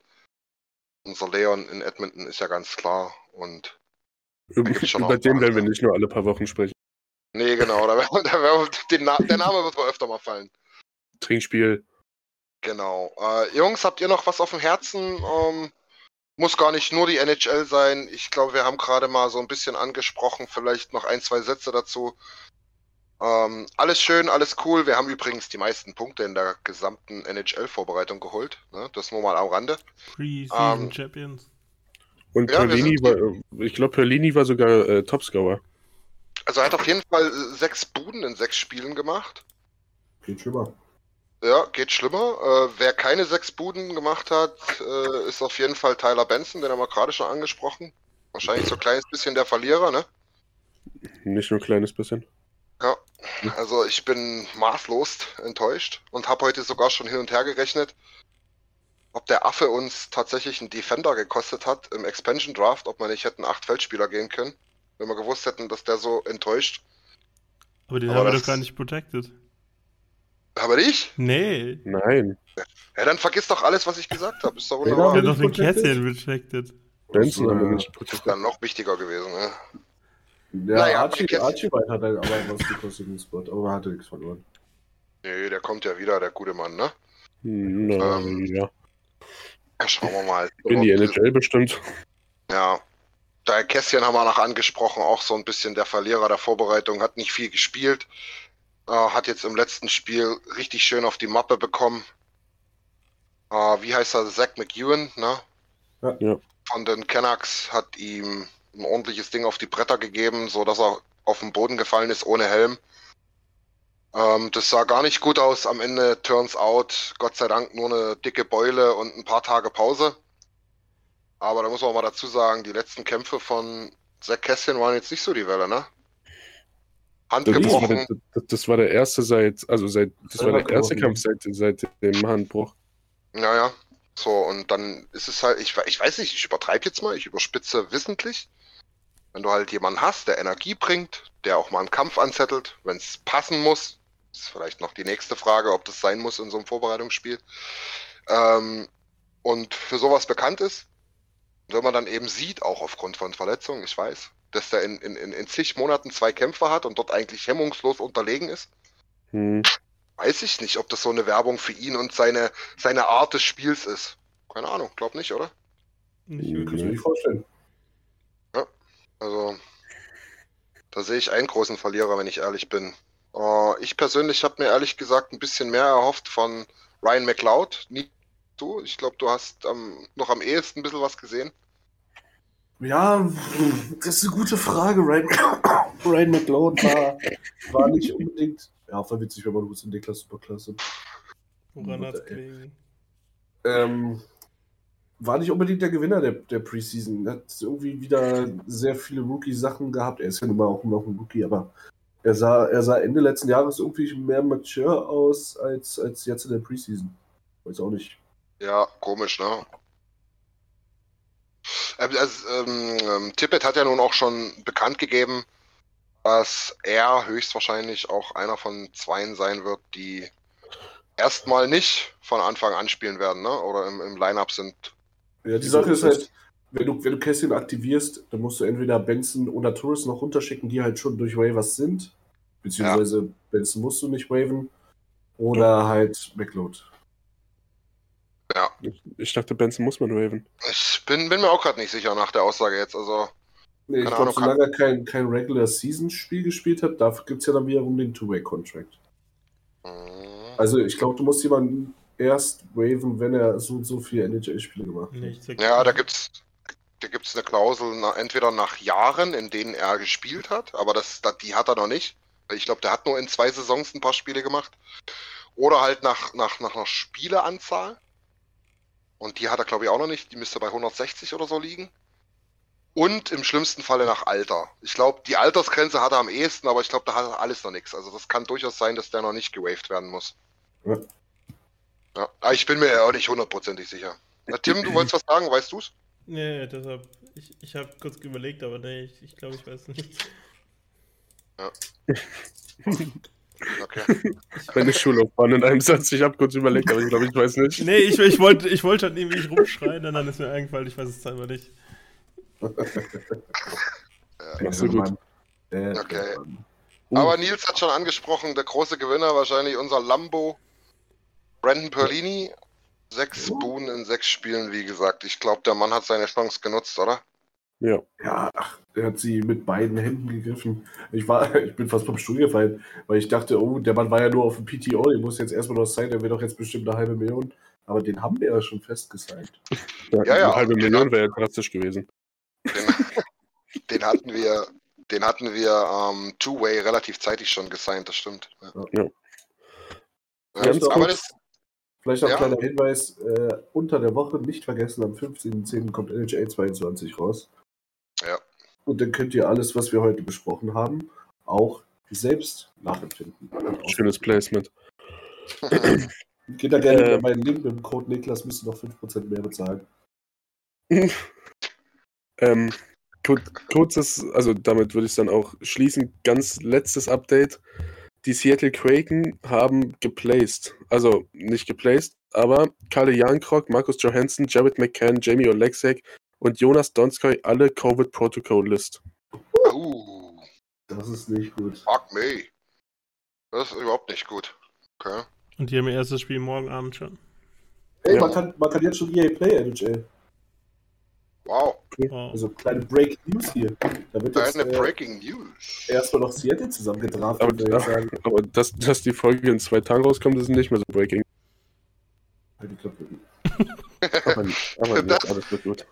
Unser Leon in Edmonton ist ja ganz klar. Und Über, über den werden wir nicht nur alle paar Wochen sprechen. Nee, genau, da, wär- <laughs> da wär, den Na der Name wird wohl öfter mal fallen. Trinkspiel. Genau. Äh, Jungs, habt ihr noch was auf dem Herzen? Ähm, Muss gar nicht nur die NHL sein. Ich glaube, wir haben gerade mal so ein bisschen angesprochen, vielleicht noch ein, zwei Sätze dazu. Ähm, alles schön, alles cool. Wir haben übrigens die meisten Punkte in der gesamten NHL-Vorbereitung geholt. Ne? Das nur mal am Rande. Preseason Ähm, Champions. Und Ja, Perlini war, ich glaube, Perlini war sogar äh, Topscorer. Also er hat auf jeden Fall äh, sechs Buden in sechs Spielen gemacht. Geht schlimmer. Ja, geht schlimmer. Äh, wer keine sechs Buden gemacht hat, äh, ist auf jeden Fall Tyler Benson, den haben wir gerade schon angesprochen. Wahrscheinlich so ein kleines bisschen der Verlierer, ne? Nicht nur ein kleines bisschen. Ja. Also ich bin maßlos enttäuscht und habe heute sogar schon hin und her gerechnet, ob der Affe uns tatsächlich einen Defender gekostet hat im Expansion Draft, ob wir nicht hätten acht Feldspieler gehen können, wenn wir gewusst hätten, dass der so enttäuscht. Aber den Aber haben wir doch gar nicht protected. Aber ich? Nee. Nein. Ja, dann vergiss doch alles, was ich gesagt habe. Ist doch Ja, Wir wunderbar. haben doch den? Kästchen protected. Benson haben wir Ja. nicht Ist protected. dann noch wichtiger gewesen, ne? Ja, Naja, Archie. Archie White hat halt aber was gekostet im Spot, aber er hatte nichts verloren. Nee, der kommt ja wieder, der gute Mann, ne? Hm, Na, Ähm, ja. Ja, schauen wir mal. In die NHL bestimmt. Ja. Da Kästchen haben wir noch angesprochen, auch so ein bisschen der Verlierer der Vorbereitung, hat nicht viel gespielt, äh, hat jetzt im letzten Spiel richtig schön auf die Mappe bekommen. Äh, wie heißt er? Zach McEwen, ne? Ja. Ja. Von den Canucks hat ihm ein ordentliches Ding auf die Bretter gegeben, so dass er auf den Boden gefallen ist ohne Helm. Ähm, das sah gar nicht gut aus. Am Ende turns out, Gott sei Dank, nur eine dicke Beule und ein paar Tage Pause. Aber da muss man mal dazu sagen, die letzten Kämpfe von Zach Kästchen waren jetzt nicht so die Welle, ne? Hand Das war, der, das, das war der erste seit, also seit, das war der erste Kampf seit, seit dem Handbruch. Naja, so, und dann ist es halt, ich, we- ich weiß nicht, ich übertreibe jetzt mal, ich überspitze wissentlich. Wenn du halt jemanden hast, der Energie bringt, der auch mal einen Kampf anzettelt, wenn es passen muss, ist vielleicht noch die nächste Frage, ob das sein muss in so einem Vorbereitungsspiel. Ähm, und für sowas bekannt ist, wenn man dann eben sieht, auch aufgrund von Verletzungen, ich weiß, dass der in, in, in, zig Monaten zwei Kämpfe hat und dort eigentlich hemmungslos unterlegen ist, Hm. weiß ich nicht, ob das so eine Werbung für ihn und seine, seine Art des Spiels ist. Keine Ahnung, glaub nicht, oder? Nicht Mhm. Kann ich mir nicht vorstellen. Also, da sehe ich einen großen Verlierer, wenn ich ehrlich bin. Äh, ich persönlich habe mir ehrlich gesagt ein bisschen mehr erhofft von Ryan McLeod. Nie du. Ich glaube, du hast ähm, noch am ehesten ein bisschen was gesehen. Ja, das ist eine gute Frage. Ryan, <coughs> Ryan McLeod war, war nicht unbedingt. Ja, voll witzig, wenn man gut in Niklas Superklasse. Woran hat's gelegen? Ähm, war nicht unbedingt der Gewinner der, der Preseason. Er hat irgendwie wieder sehr viele Rookie-Sachen gehabt. Er ist ja nun mal auch noch ein Rookie, aber er sah, er sah Ende letzten Jahres irgendwie mehr mature aus als, als jetzt in der Preseason. Weiß auch nicht. Ja, komisch, ne? Also, ähm, Tippett hat ja nun auch schon bekannt gegeben, dass er höchstwahrscheinlich auch einer von zweien sein wird, die erstmal nicht von Anfang an spielen werden, ne? Oder im, im Line-Up sind. Ja, die Sache ist halt, wenn du, wenn du Kästchen aktivierst, dann musst du entweder Benson oder Torres noch runterschicken, die halt schon durch Waivers sind. Beziehungsweise Benson musst du nicht waven. Oder halt McLeod. Ich, dachte, Benson muss man waven. ich bin, bin mir auch gerade nicht sicher nach der Aussage jetzt. Also, Nee, ich glaube, solange er kein, kein Regular-Season-Spiel gespielt hat, dafür gibt es ja dann wiederum den Two-Way-Contract. mh, Also ich glaube, du musst jemanden erst waven, wenn er so und so viele NHL-Spiele gemacht hat. Nee, ja, da gibt's, da gibt's eine Klausel, na, entweder nach Jahren, in denen er gespielt hat, aber das, das die hat er noch nicht. Ich glaube, der hat nur in zwei Saisons ein paar Spiele gemacht. Oder halt nach, nach, nach einer Spieleanzahl. Und die hat er, glaube ich, auch noch nicht. Die müsste bei 160 oder so liegen. Und im schlimmsten Falle nach Alter. Ich glaube, die Altersgrenze hat er am ehesten, aber ich glaube, da hat er alles noch nichts. Also das kann durchaus sein, dass der noch nicht gewaved werden muss. Ja. Ja, ich bin mir ja auch nicht hundertprozentig sicher. Na, Tim, du wolltest was sagen, weißt du's? Nee, deshalb. Ich, ich habe kurz überlegt, aber nee, ich, ich glaube, ich weiß nicht. <laughs> Okay. Meine Schullaufbahn in einem Satz. Ich habe kurz überlegt, aber ich glaube, ich weiß nicht. Nee, ich, ich wollte ich wollte halt irgendwie rumschreien und dann ist mir eingefallen, ich weiß es einfach nicht. Machst du gut. Äh, Okay. Aber Nils hat schon angesprochen, der große Gewinner wahrscheinlich unser Lambo, Brandon Perlini. Sechs Boon in sechs Spielen, wie gesagt. Ich glaube, der Mann hat seine Chance genutzt, oder? Ja. Ja, ach, er hat sie mit beiden Händen gegriffen. Ich, war, <laughs> ich bin fast vom Stuhl gefallen, weil ich dachte, oh, der Mann war ja nur auf dem PTO, der muss jetzt erstmal noch sein, der wird doch jetzt bestimmt eine halbe Million. Aber den haben wir ja schon festgesigned. ja, Ja, ja. Eine halbe Million wäre ja drastisch gewesen. Den, <laughs> den hatten wir, den hatten wir ähm, Two-Way relativ zeitig schon gesigned, das stimmt. Ja. Ja. Ja, Ganz aber kurz. das, Vielleicht noch ein Ja. kleiner Hinweis: äh, unter der Woche nicht vergessen, am 15.10. kommt NHL 22 raus. Ja. Und dann könnt ihr alles, was wir heute besprochen haben, auch selbst nachempfinden. Schönes Placement. <clears throat> Geht da gerne Äh, meinen Link mit dem Code Niklas, müsst ihr noch 5% mehr bezahlen. <laughs> Ähm, kur kurzes, also damit würde ich dann auch schließen. Ganz letztes Update. Die Seattle Kraken haben geplaced. Also nicht geplaced, aber Kalle Jankrock, Markus Johansson, Jared McCann, Jamie Oleksiak und Jonas Donskoy alle Covid-Protocol-List. uh, Das ist nicht gut. fuck me. Das ist überhaupt nicht gut. Okay. Und die haben ihr erstes Spiel morgen Abend schon. Ey, Ja. man, kann, man kann jetzt schon EA Play NHL. Wow. Wow. Also kleine Break News hier. Da wird jetzt Eine äh, Breaking News. erstmal noch Seattle zusammengedraft. Aber, würde ich sagen. <laughs> aber dass, dass die Folge in zwei Tagen rauskommt, ist nicht mehr so breaking. Halt die Klappe. <laughs> Aber, aber nicht, Das- alles wird gut.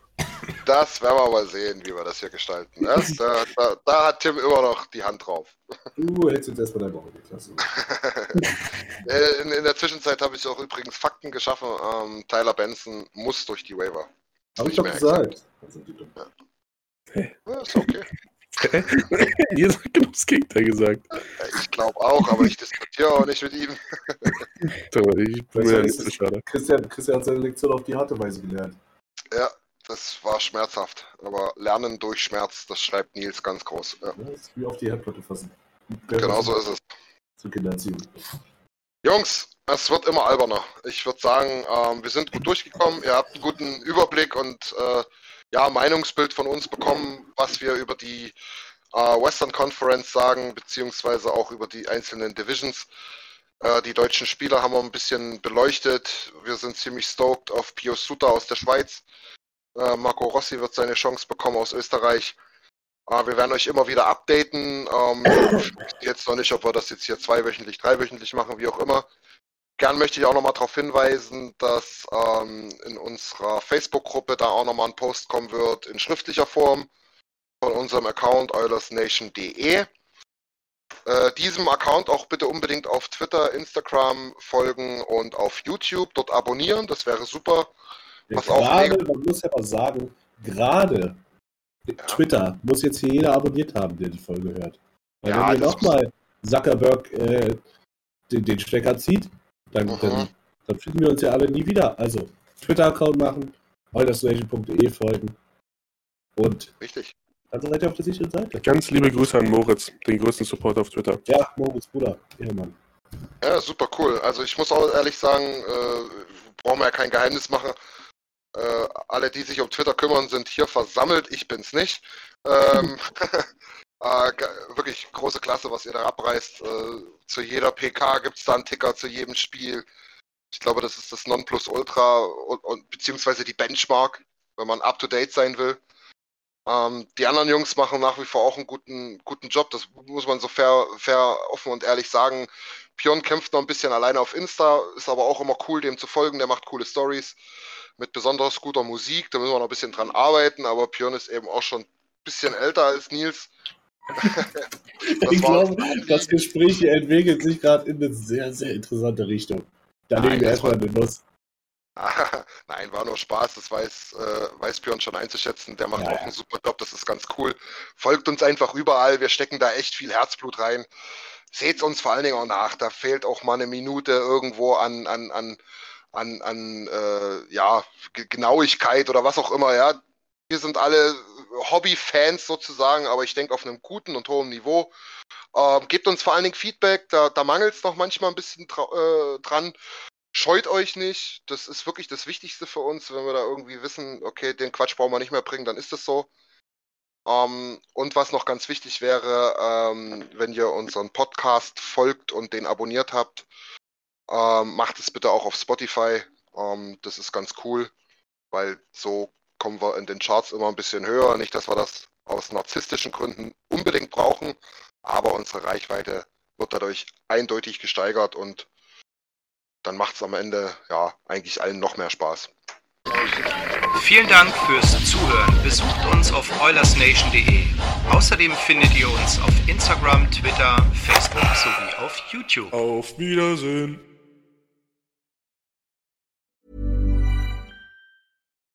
Das werden wir mal sehen, wie wir das hier gestalten. Das, da, da, da hat Tim immer noch die Hand drauf. Du hältst jetzt erstmal deine Niklas. <laughs> Äh, in, in der Zwischenzeit habe ich auch übrigens Fakten geschaffen. Ähm, Tyler Benson muss durch die Waiver. Hab ich doch gesagt. Also, die dumm. Ja, ist okay. <laughs> Ihr sagt genau das Gegenteil gesagt. Ich glaube auch, aber ich diskutiere auch nicht mit ihm. <laughs> Ich bin mir ja nicht so schade. Christian, Christian hat seine Lektion auf die harte Weise gelernt. Ja, das war schmerzhaft. Aber Lernen durch Schmerz, das schreibt Nils ganz groß. Ja, Ja, das ist wie auf die Herdplatte fassen. genau so ist es. Zu Kinder erziehen. Jungs, es wird immer alberner. Ich würde sagen, ähm, wir sind gut durchgekommen. Ihr habt einen guten Überblick und äh, ja, Meinungsbild von uns bekommen, was wir über die äh, Western Conference sagen, beziehungsweise auch über die einzelnen Divisions. Äh, die deutschen Spieler haben wir ein bisschen beleuchtet. Wir sind ziemlich stoked auf Pio Suter aus der Schweiz. Äh, Marco Rossi wird seine Chance bekommen aus Österreich. Äh, wir werden euch immer wieder updaten. Ähm, jetzt noch nicht, ob wir das jetzt hier zweiwöchentlich, dreiwöchentlich machen, wie auch immer. Gern möchte ich auch nochmal darauf hinweisen, dass ähm, in unserer Facebook-Gruppe da auch nochmal ein Post kommen wird in schriftlicher Form von unserem Account eulersnation.de. Äh, diesem Account auch bitte unbedingt auf Twitter, Instagram folgen und auf YouTube dort abonnieren. Das wäre super. Was auch gerade, man muss ja mal sagen, gerade Twitter muss jetzt hier jeder abonniert haben, der die Folge hört. Weil Ja, wenn ihr nochmal Zuckerberg äh, den, den Stecker zieht, dann, Mhm. dann, dann finden wir uns ja alle nie wieder. Also Twitter-Account machen, eulersnation.de folgen und Richtig. dann seid ihr auf der sicheren Seite. Ganz liebe Grüße an Moritz, den größten Supporter auf Twitter. Ja, Moritz Bruder, Ehrenmann. Ja, super cool. Also ich muss auch ehrlich sagen, äh, brauchen wir ja kein Geheimnis machen. Äh, alle, die sich um Twitter kümmern, sind hier versammelt. Ich bin's nicht. Ähm, <laughs> <laughs> äh, wirklich große Klasse, was ihr da abreißt. Äh, zu jeder PK gibt's da einen Ticker, zu jedem Spiel. Ich glaube, das ist das Nonplusultra und, und beziehungsweise die Benchmark, wenn man up to date sein will. Ähm, die anderen Jungs machen nach wie vor auch einen guten, guten Job. Das muss man so fair, fair, offen und ehrlich sagen. Pion kämpft noch ein bisschen alleine auf Insta, ist aber auch immer cool, dem zu folgen. Der macht coole Stories mit besonders guter Musik. Da müssen wir noch ein bisschen dran arbeiten, aber Pion ist eben auch schon ein bisschen älter als Nils. <laughs> Das ich glaube, das Gespräch hier entwickelt sich gerade in eine sehr, sehr interessante Richtung. Da Nein, legen wir erstmal eine Nuss. <laughs> Nein, war nur Spaß. Das weiß, äh, weiß Björn schon einzuschätzen. Der macht Ja, auch einen super Job. Das ist ganz cool. Folgt uns einfach überall. Wir stecken da echt viel Herzblut rein. Seht uns vor allen Dingen auch nach. Da fehlt auch mal eine Minute irgendwo an, an, an, an, an äh, ja, Ge- Genauigkeit oder was auch immer. Ja, wir sind alle Hobby-Fans sozusagen, aber ich denke auf einem guten und hohen Niveau. Ähm, gebt uns vor allen Dingen Feedback. Da, da mangelt es noch manchmal ein bisschen äh, dran scheut euch nicht. Das ist wirklich das Wichtigste für uns, wenn wir da irgendwie wissen, okay, den Quatsch brauchen wir nicht mehr bringen, dann ist das so. Ähm, und was noch ganz wichtig wäre, ähm, wenn ihr unseren Podcast folgt und den abonniert habt, ähm, macht es bitte auch auf Spotify. Ähm, das ist ganz cool, weil so kommen wir in den Charts immer ein bisschen höher. Nicht, dass wir das aus narzisstischen Gründen unbedingt brauchen, aber unsere Reichweite wird dadurch eindeutig gesteigert und dann macht es am Ende ja eigentlich allen noch mehr Spaß. Vielen Dank fürs Zuhören. Besucht uns auf oilersnation.de. Außerdem findet ihr uns auf Instagram, Twitter, Facebook sowie auf YouTube. Auf Wiedersehen.